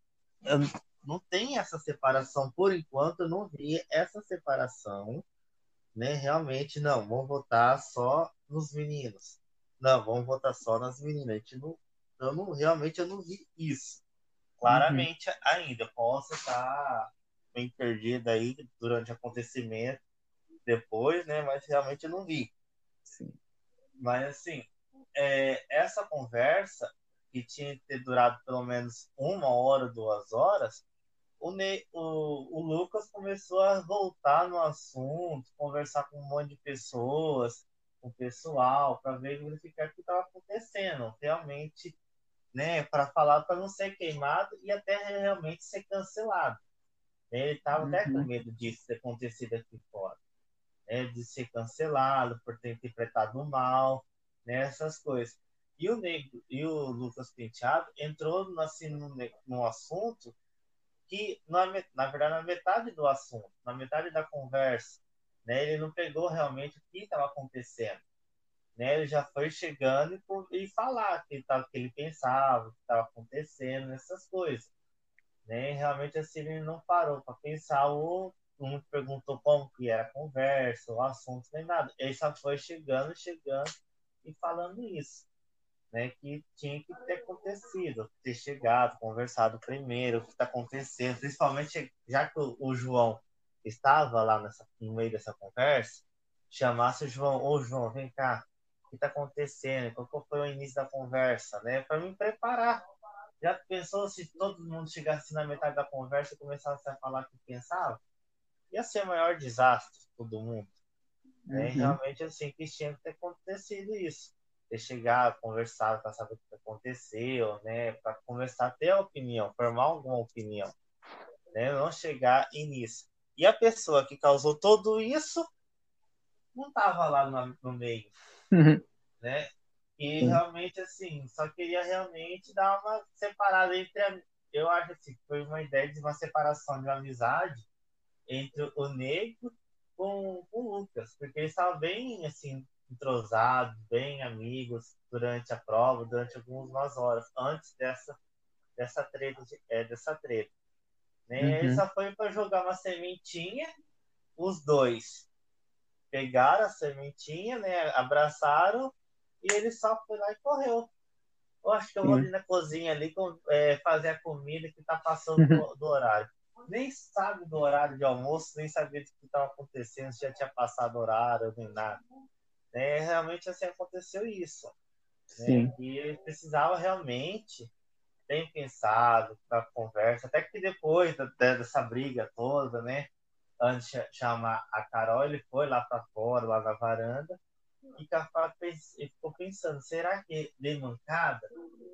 não tem essa separação por enquanto. Eu não vi essa separação, né? Realmente não. Vamos votar só nos meninos. Não, vamos votar só nas meninas. A gente não, eu não realmente eu não vi isso. Claramente uhum. ainda posso estar bem perdida aí durante o acontecimento depois, né? Mas realmente eu não vi. Sim. Mas assim, é, essa conversa que tinha que ter durado pelo menos uma hora, duas horas, o, ne o, o Lucas começou a voltar no assunto, conversar com um monte de pessoas, com o pessoal para ver verificar o que estava acontecendo, realmente, né, para falar para não ser queimado e até realmente ser cancelado. Ele estava até com Uhum. medo disso ter acontecido aqui fora, né, de ser cancelado por ter interpretado mal, né, essas coisas. E o Negro e o Lucas Penteado entrou assim, no, no assunto que, na, me- na verdade, na metade do assunto, na metade da conversa, né, ele não pegou realmente o que estava acontecendo. Né, ele já foi chegando e, e falar que, tava, que ele pensava, o que estava acontecendo, essas coisas. Né, realmente assim, ele não parou para pensar ou não perguntou como que era a conversa, o assunto, nem nada. Ele só foi chegando, chegando e falando isso né, que tinha que ter acontecido, ter chegado, conversado primeiro, o que está acontecendo, principalmente já que o João estava lá nessa, no meio dessa conversa, chamasse o João, ô João, vem cá, o que está acontecendo? Qual foi o início da conversa, né, para me preparar. Já pensou se todo mundo chegasse na metade da conversa e começasse a falar o que pensava? Ia ser o maior desastre todo mundo. Né? Uhum. Realmente, assim, que tinha que ter acontecido isso ter chegado, conversado para saber o que aconteceu, né? Para conversar, ter a opinião, formar alguma opinião, né? Não chegar nisso. E a pessoa que causou tudo isso não estava lá no, no meio, Uhum. né? E realmente, assim, só queria realmente dar uma separada entre. A... Eu acho assim, que foi uma ideia de uma separação de uma amizade entre o Negro com, com o Lucas, porque eles estavam bem, assim, entrosados, bem amigos durante a prova, durante algumas horas, antes dessa, dessa treta. de- É, dessa treta né? Uhum. Ele só foi para jogar uma sementinha, os dois pegaram a sementinha, né? Abraçaram e ele só foi lá e correu. Eu acho que eu vou ali na cozinha ali com- é, fazer a comida que tá passando do, do horário. Nem sabe do horário de almoço, nem sabia do que estava acontecendo, se já tinha passado horário, nem nada. Né? Realmente assim aconteceu isso. Né? E ele precisava realmente bem pensado para conversa, até que depois da- da- dessa briga toda, né? Antes de cha- chamar a Carol, ele foi lá para fora, lá na varanda, e e ficou pensando: será que dei mancada?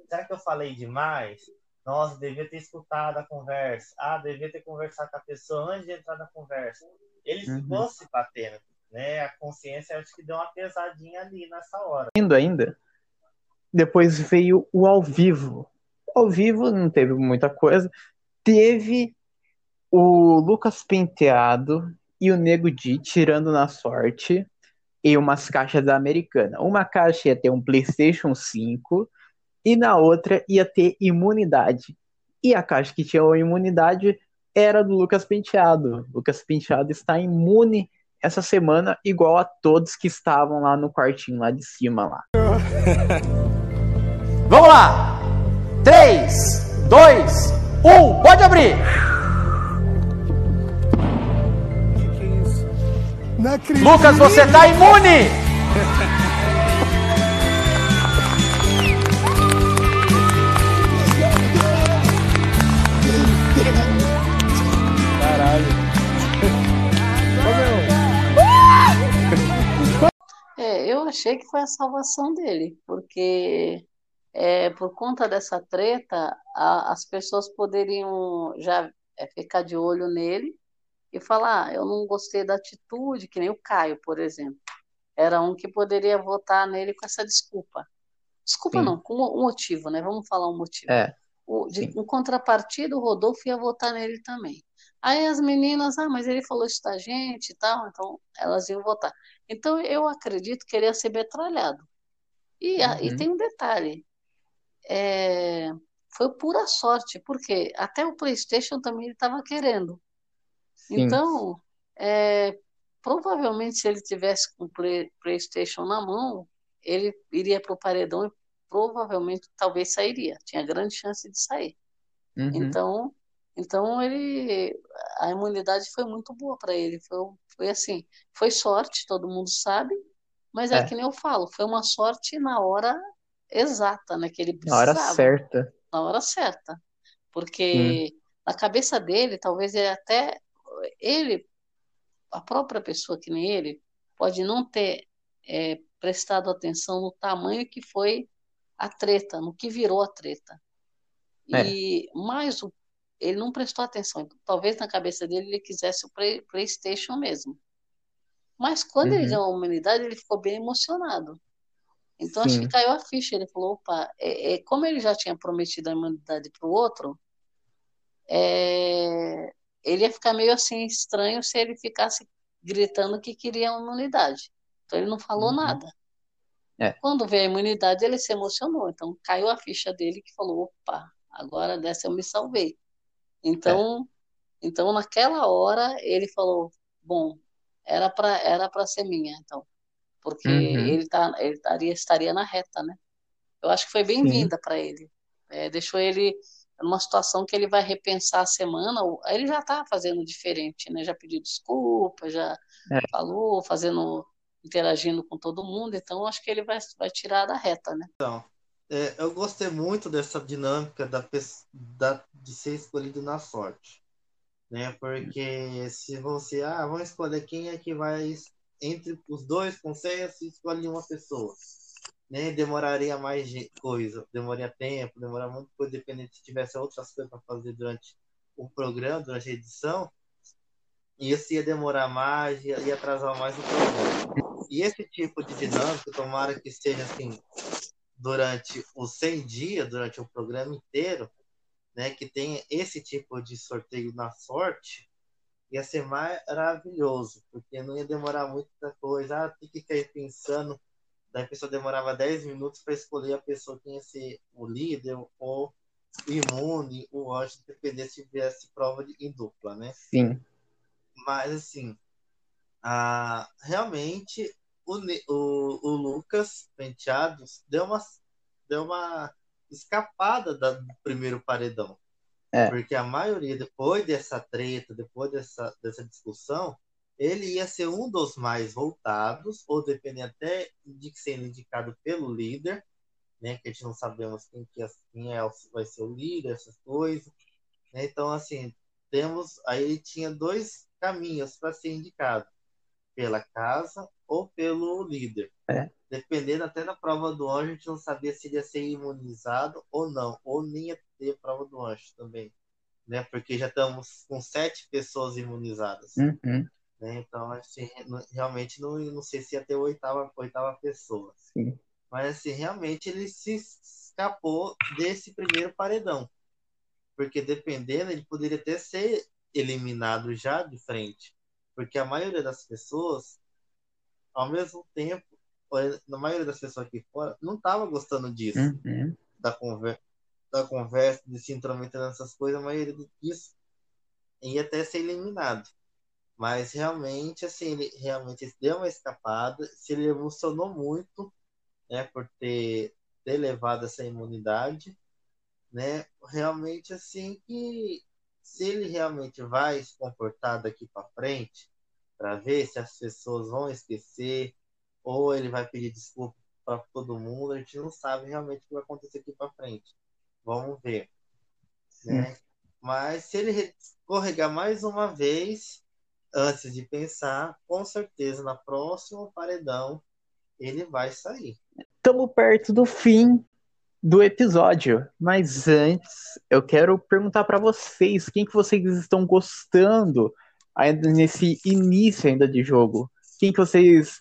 Será que eu falei demais? Nossa, devia ter escutado a conversa. Ah, devia ter conversado com a pessoa antes de entrar na conversa. Ele Uhum. ficou se batendo, né? A consciência acho que deu uma pesadinha ali nessa hora. Indo ainda, depois veio o ao vivo. Ao vivo não teve muita coisa. Teve o Lucas Penteado e o Nego Di tirando na sorte e umas caixas da Americana. Uma caixa ia ter um PlayStation 5 e na outra ia ter imunidade. E a caixa que tinha a imunidade era do Lucas Penteado. Lucas Penteado está imune essa semana, igual a todos que estavam lá no quartinho lá de cima lá. Vamos lá! 3, 2, 1, pode abrir! Lucas, você tá imune! Caralho. É, eu achei que foi a salvação dele, porque é, por conta dessa treta, a- as pessoas poderiam já é, ficar de olho nele e falar: ah, eu não gostei da atitude, que nem o Caio, por exemplo. Era um que poderia votar nele com essa desculpa. Desculpa Sim. não, com um motivo, né? Vamos falar um motivo. É, O, de, em contrapartida, o Rodolfo ia votar nele também. Aí as meninas, ah, mas ele falou isso da gente e tal, então elas iam votar. Então eu acredito que ele ia ser metralhado. E, a- e Uhum. tem um detalhe, é, foi pura sorte, porque até o PlayStation também ele estava querendo. Sim. Então, é, provavelmente se ele tivesse com o Play- PlayStation na mão, ele iria para o paredão e provavelmente talvez sairia. Tinha grande chance de sair. Uhum. Então, então ele, a imunidade foi muito boa para ele. Foi, foi assim, foi sorte, todo mundo sabe, mas é É. que nem eu falo, foi uma sorte na hora exata, né, que ele Na hora precisava, certa. na hora certa, porque na cabeça dele, talvez ele até ele, a própria pessoa que nem ele, pode não ter é, prestado atenção no tamanho que foi a treta, no que virou a treta. E mais o, ele não prestou atenção. Talvez na cabeça dele ele quisesse o Play- PlayStation mesmo. Mas quando ele Uhum. ganhou a humanidade, ele ficou bem emocionado. Então acho Sim. que caiu a ficha. Ele falou: opa, é, é, como ele já tinha prometido a imunidade para o outro, é, ele ia ficar meio assim estranho se ele ficasse gritando que queria a imunidade. Então ele não falou Uhum. nada. É. Quando veio a imunidade, ele se emocionou. Então caiu a ficha dele que falou: opa, agora dessa eu me salvei. Então, então naquela hora ele falou: bom, era para era para ser minha, então, porque Uhum. ele tá ele estaria estaria na reta, né? Eu acho que foi bem-vinda para ele. É, deixou ele numa situação que ele vai repensar a semana. Ele já está fazendo diferente, né? Já pediu desculpa, já É. falou, fazendo, interagindo com todo mundo. Então, acho que ele vai, vai tirar da reta, né? É, eu gostei muito dessa dinâmica da, da- de ser escolhido na sorte, né? Porque se você, ah, vamos escolher quem é que vai entre os dois consensos e escolhe uma pessoa, Demoraria mais coisa, demoraria tempo, demoraria muito coisa, dependendo se tivesse outras coisas para fazer durante o programa, durante a edição, isso ia demorar mais, ia, ia atrasar mais o programa. E esse tipo de dinâmica, tomara que seja assim, durante os 100 dias, durante o programa inteiro, né, que tenha esse tipo de sorteio na sorte, ia ser maravilhoso, porque não ia demorar muita coisa. Ah, tem que ficar pensando. Daí a pessoa demorava 10 minutos para escolher a pessoa que ia ser o líder ou o imune, o anjo, dependendo se tivesse prova de, em dupla, né? Sim. Mas, assim, ah, realmente o, o, o Lucas Penteados deu uma, deu uma escapada da- do primeiro paredão. É. Porque a maioria, depois dessa treta, depois dessa, dessa discussão, ele ia ser um dos mais voltados, ou dependendo até de ser indicado pelo líder, né? Que a gente não sabemos quem, que é, quem é, vai ser o líder, essas coisas. né? Então, assim, temos. Aí ele tinha dois caminhos para ser indicado: pela casa ou pelo líder. É. Dependendo até da prova do anjo, a gente não sabia se ele ia ser imunizado ou não, ou nem ia ter prova do anjo também. Né? Porque já estamos com sete pessoas imunizadas. Uhum. Né? Então, assim, realmente não, não sei se ia ter oitava, oitava pessoa. Sim. Mas, assim, realmente ele se escapou desse primeiro paredão. Porque dependendo, ele poderia até ser eliminado já de frente. Porque a maioria das pessoas, ao mesmo tempo, ou a maioria das pessoas aqui fora, não estava gostando disso Uhum. da conversa, da conversa, de se intrometer nessas coisas, a maioria disso ia até ser eliminado. Mas realmente, assim, ele realmente deu uma escapada, se ele emocionou muito, né, por ter, ter levado essa imunidade, né, realmente, assim, que se ele realmente vai se comportar daqui para frente, para ver se as pessoas vão esquecer, ou ele vai pedir desculpa para todo mundo, a gente não sabe realmente o que vai acontecer aqui para frente. Vamos ver. Né? Mas se ele escorregar mais uma vez, antes de pensar, com certeza na próxima paredão ele vai sair. Estamos perto do fim do episódio, mas antes eu quero perguntar para vocês quem que vocês estão gostando ainda nesse início ainda de jogo. Quem que vocês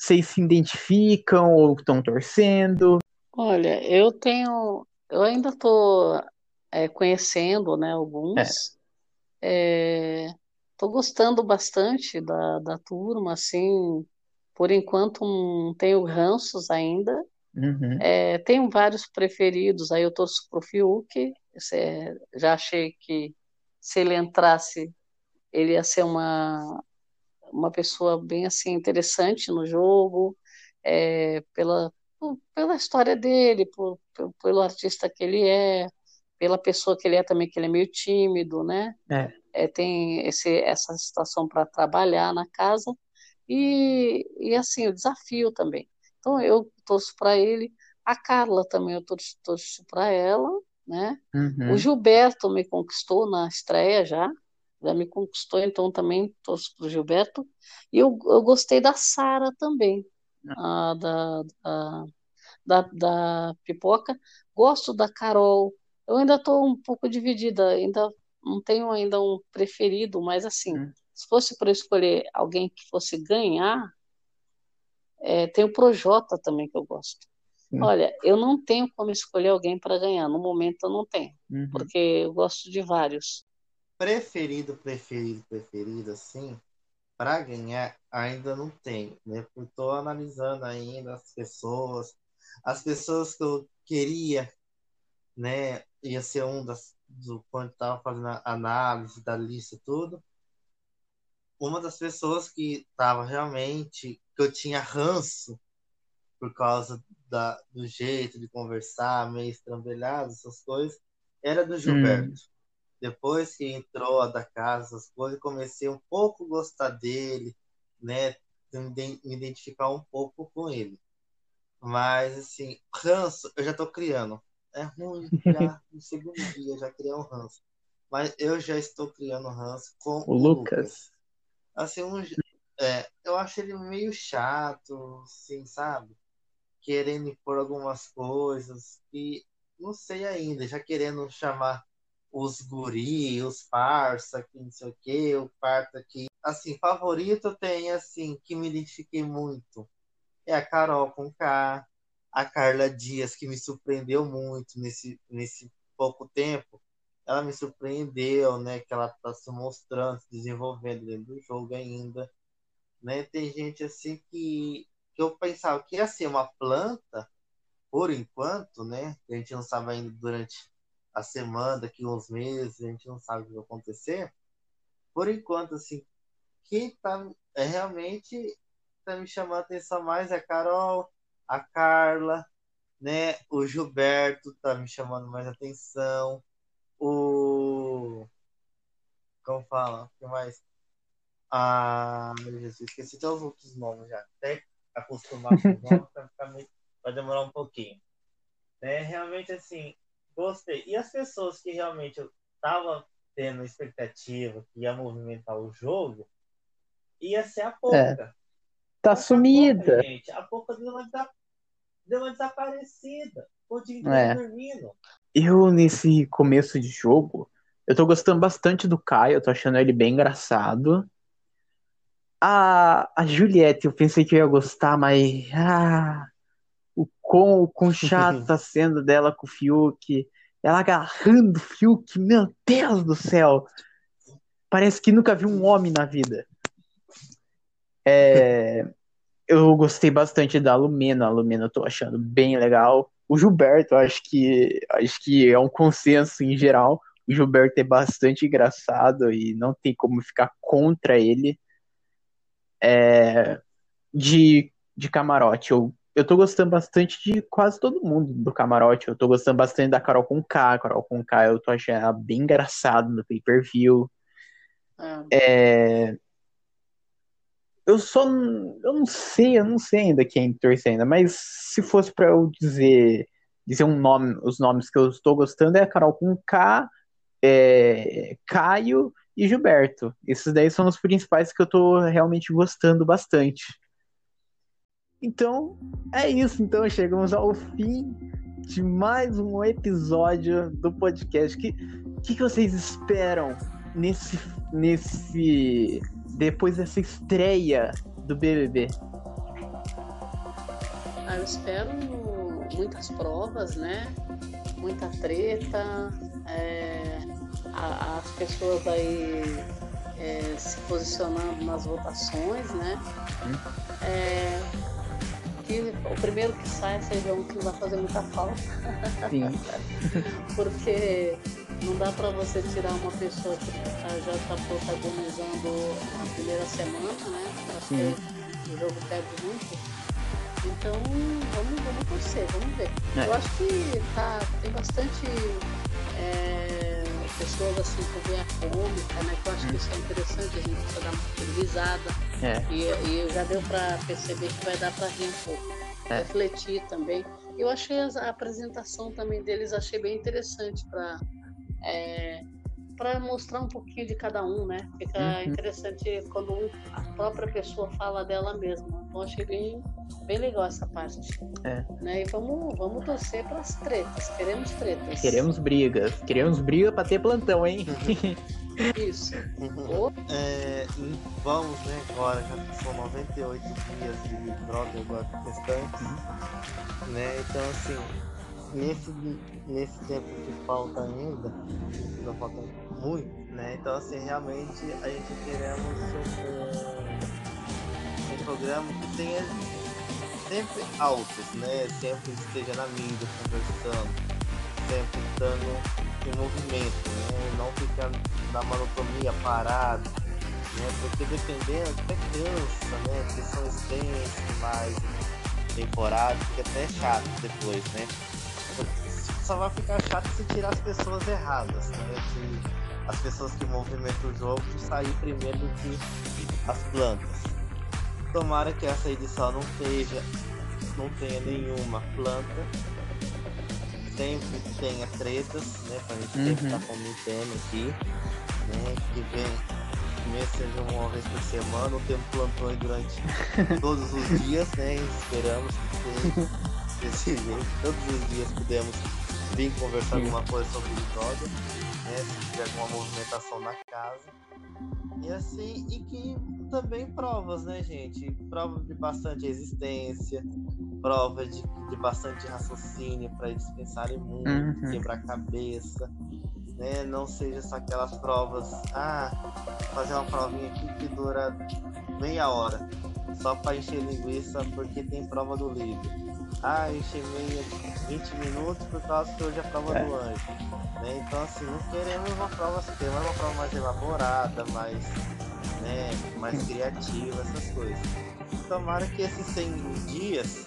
vocês se identificam ou estão torcendo? Olha, eu tenho, eu ainda estou conhecendo, né, alguns. Estou gostando bastante da, da turma, assim, por enquanto não tenho ranços ainda. Uhum. É, tenho vários preferidos, aí eu torço pro Fiuk, é, já achei que se ele entrasse, ele ia ser uma, uma pessoa bem assim interessante no jogo, é, pela, pela história dele, por, pelo, pelo artista que ele é, pela pessoa que ele é também, que ele é meio tímido, né? É. É, tem esse, essa situação para trabalhar na casa e, e assim, o desafio também. Então eu torço para ele, a Carla também eu torço, torço para ela, né? Uhum. O Gilberto me conquistou na estreia já, já me conquistou, então também torço para o Gilberto. E eu, eu gostei da Sara também. ah, da, da, da, da pipoca. Gosto da Carol. Eu ainda estou um pouco dividida, ainda não tenho ainda um preferido, mas assim, se fosse para escolher alguém que fosse ganhar, é, tem o Projota também que eu gosto. Sim. Olha, eu não tenho como escolher alguém para ganhar, no momento eu não tenho, Uhum. porque eu gosto de vários. Preferido, preferido, preferido, assim, para ganhar, ainda não tenho, né? Porque estou analisando ainda as pessoas, as pessoas que eu queria, né? Ia ser um das, do, quando estava fazendo a análise da lista e tudo. Uma das pessoas que estava realmente, que eu tinha ranço por causa da, do jeito de conversar, meio estrambelhado, essas coisas, era do Gilberto. Depois que entrou a da casa, essas coisas, comecei um pouco a gostar dele, né? Me iden- me identificar um pouco com ele. Mas, assim, ranço, eu já tô criando. É ruim, já no segundo dia já criei um ranço. Mas eu já estou criando ranço com O Lucas. Assim, um, é, eu acho ele meio chato, assim, sabe? Querendo impor algumas coisas e não sei ainda, já querendo chamar os guri, os parça, que não sei o que, o parto aqui. Assim, favorito tem, assim, que me identifiquei muito. É a Carol com K, a Carla Dias, que me surpreendeu muito nesse, nesse pouco tempo. Ela me surpreendeu, né? Que ela tá se mostrando, se desenvolvendo dentro do jogo ainda. Né? Tem gente assim que, que eu pensava que ia ser uma planta, por enquanto, né? A gente não sabe ainda durante a semana, daqui uns meses, a gente não sabe o que vai acontecer. Por enquanto, assim, quem tá é, realmente tá me chamando a atenção mais é a Carol, a Carla, né? O Gilberto tá me chamando mais atenção. O. Como fala? O que mais? Ah, meu Jesus, esqueci até os outros nomes já. Até acostumar com os nomes vai, ficar meio- vai demorar um pouquinho. Né? Realmente, assim, gostei. E as pessoas que realmente eu tava tendo expectativa que ia movimentar o jogo, ia ser a pouca. Tá sumida. Gente, a pouca uma, desa- deu uma desaparecida. O dia É. dormindo. Eu, nesse começo de jogo, eu tô gostando bastante do Caio, eu tô achando ele bem engraçado. A, a Juliette, eu pensei que eu ia gostar, mas. Ah, o quão, o quão chato tá sendo dela com o Fiuk. Ela agarrando o Fiuk, meu Deus do céu! Parece que nunca viu um homem na vida. É, eu gostei bastante da Lumena. A Lumena eu tô achando bem legal. O Gilberto, acho que acho que é um consenso em geral. O Gilberto é bastante engraçado e não tem como ficar contra ele. É, de, de camarote, eu, eu tô gostando bastante de quase todo mundo do camarote. Eu tô gostando bastante da Carol com K. Carol com K, eu tô achando ela bem engraçado no pay-per-view. É, eu só eu não sei, eu não sei ainda quem torcer ainda, mas se fosse pra eu dizer dizer um nome, os nomes que eu estou gostando é Carol com K, é, Caio e Gilberto. Esses daí são os principais que eu tô realmente gostando bastante. Então, é isso. Então, chegamos ao fim de mais um episódio do podcast. O que, que, que vocês esperam nesse, nesse. Depois dessa estreia do BBB? Ah, eu espero muitas provas, né? Muita treta, é, a- as pessoas aí é, se posicionando nas votações, né? É, que o primeiro que sai seja um que vai fazer muita falta. Sim. Porque não dá para você tirar uma pessoa que tá- já está protagonizando a primeira semana, né? Sim. que o jogo perde muito. Então vamos, vamos torcer, vamos ver. É. Eu acho que tá, tem bastante é, pessoas assim com veia cômica, né? Que eu acho que isso é interessante, a gente precisa dar uma risada. É. E, e já deu para perceber que vai dar para rir um pouco. É. Refletir também. Eu achei a apresentação também deles, achei bem interessante para para mostrar um pouquinho de cada um, né? Fica Uhum. interessante quando a própria pessoa fala dela mesma. Então achei bem, bem legal essa parte. É. Né? E vamos, vamos torcer para as tretas. Queremos tretas. Queremos brigas. Queremos briga pra ter plantão, hein? Isso. É, e vamos, né, agora já são 98 dias de droga agora restantes, né, então assim, nesse, nesse tempo que falta ainda, não falta muito, né, então assim, realmente a gente queremos um, um programa que tenha sempre altos, né, sempre esteja na mídia conversando, sempre estando em movimento, né? Não ficar na monotonia parado, né? Porque dependendo, até cansa, né? Porque são extensos mais temporadas, fica até chato depois, né? Só vai ficar chato se tirar as pessoas erradas, né? As pessoas que movimentam o jogo sair primeiro do que as plantas. Tomara que essa edição não seja, não tenha nenhuma planta sempre tenha tretas, né? Pra gente sempre Uhum. estar comentando aqui, né? Que vem, mesmo seja uma vez por semana, ou temos plantões durante todos os dias, né? Esperamos que seja desse jeito, todos os dias podemos vir conversar Sim. alguma coisa sobre droga, né? Se tiver alguma movimentação na casa. E assim, e que também provas, né, gente? Prova de bastante resistência, prova de, de bastante raciocínio para eles pensarem muito, Uhum. quebrar a cabeça, né? Não seja só aquelas provas, ah, fazer uma provinha aqui que dura meia hora, só para encher linguiça porque tem prova do livro. Ah, encher meia 20 minutos por causa que hoje é a prova É. do anjo. Né? Então assim, não queremos uma prova assim, queremos uma prova mais elaborada, mais, né, mais criativa, essas coisas. Tomara que esses 100 dias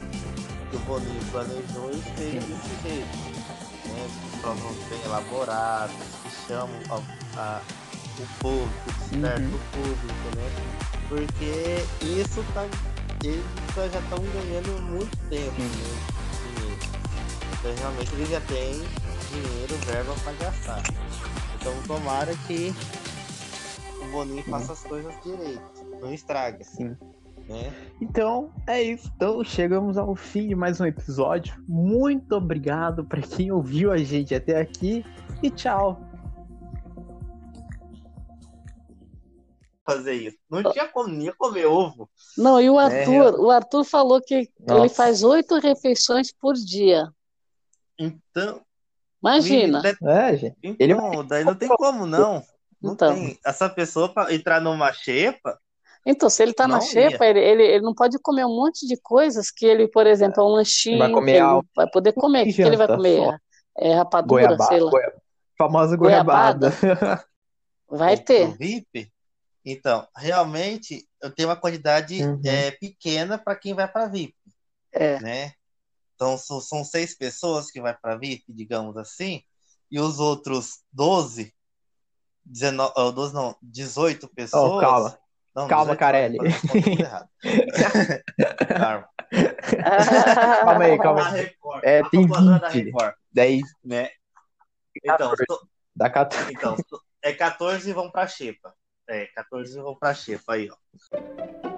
que o Boninho planejou esteja desse jeito. Né? Provas bem elaboradas, que chamam a- a- o público, desperta Uhum. o público, né? Porque isso tá. Eles já estão ganhando muito tempo, né? Dinheiro. Então realmente eles já têm dinheiro, verba para gastar. Então tomara que o Boninho faça as coisas direito, não estraga. Sim. Né? Então, é isso. Então, chegamos ao fim de mais um episódio. Muito obrigado para quem ouviu a gente até aqui e tchau. Fazer isso. Não tinha como, nem comer ovo. Não, e o É, Arthur, real- o Arthur falou que ele Nossa. faz oito refeições por dia. Então. Imagina. É, gente. Então, daí não tem como, não. Não Então. tem. Essa pessoa para entrar numa xepa, Então, se ele tá na xepa, ele, ele, ele não pode comer um monte de coisas que ele, por exemplo, é um lanchinho, Vai comer ele algo. vai poder comer. O que, que ele vai comer? só. É rapadura, Goiaba, sei lá. goiaba- famosa Goiabada. goiabada. Vai ter. VIP. Então, realmente, eu tenho uma quantidade Uhum. é, pequena para quem vai para VIP, É. né? Então, são, são seis pessoas que vai para VIP, digamos assim, e os outros 12, 19, oh, 12 não, 18 pessoas. Oh, calma. Não, Calma, 18 Carelli. Calma. calma aí, calma aí. Record, É, a tem propaganda da 20. Record, 10, né? Então, to- dá 14. então, é 14 vão pra Xepa. É, 14 vão pra Xepa aí, ó.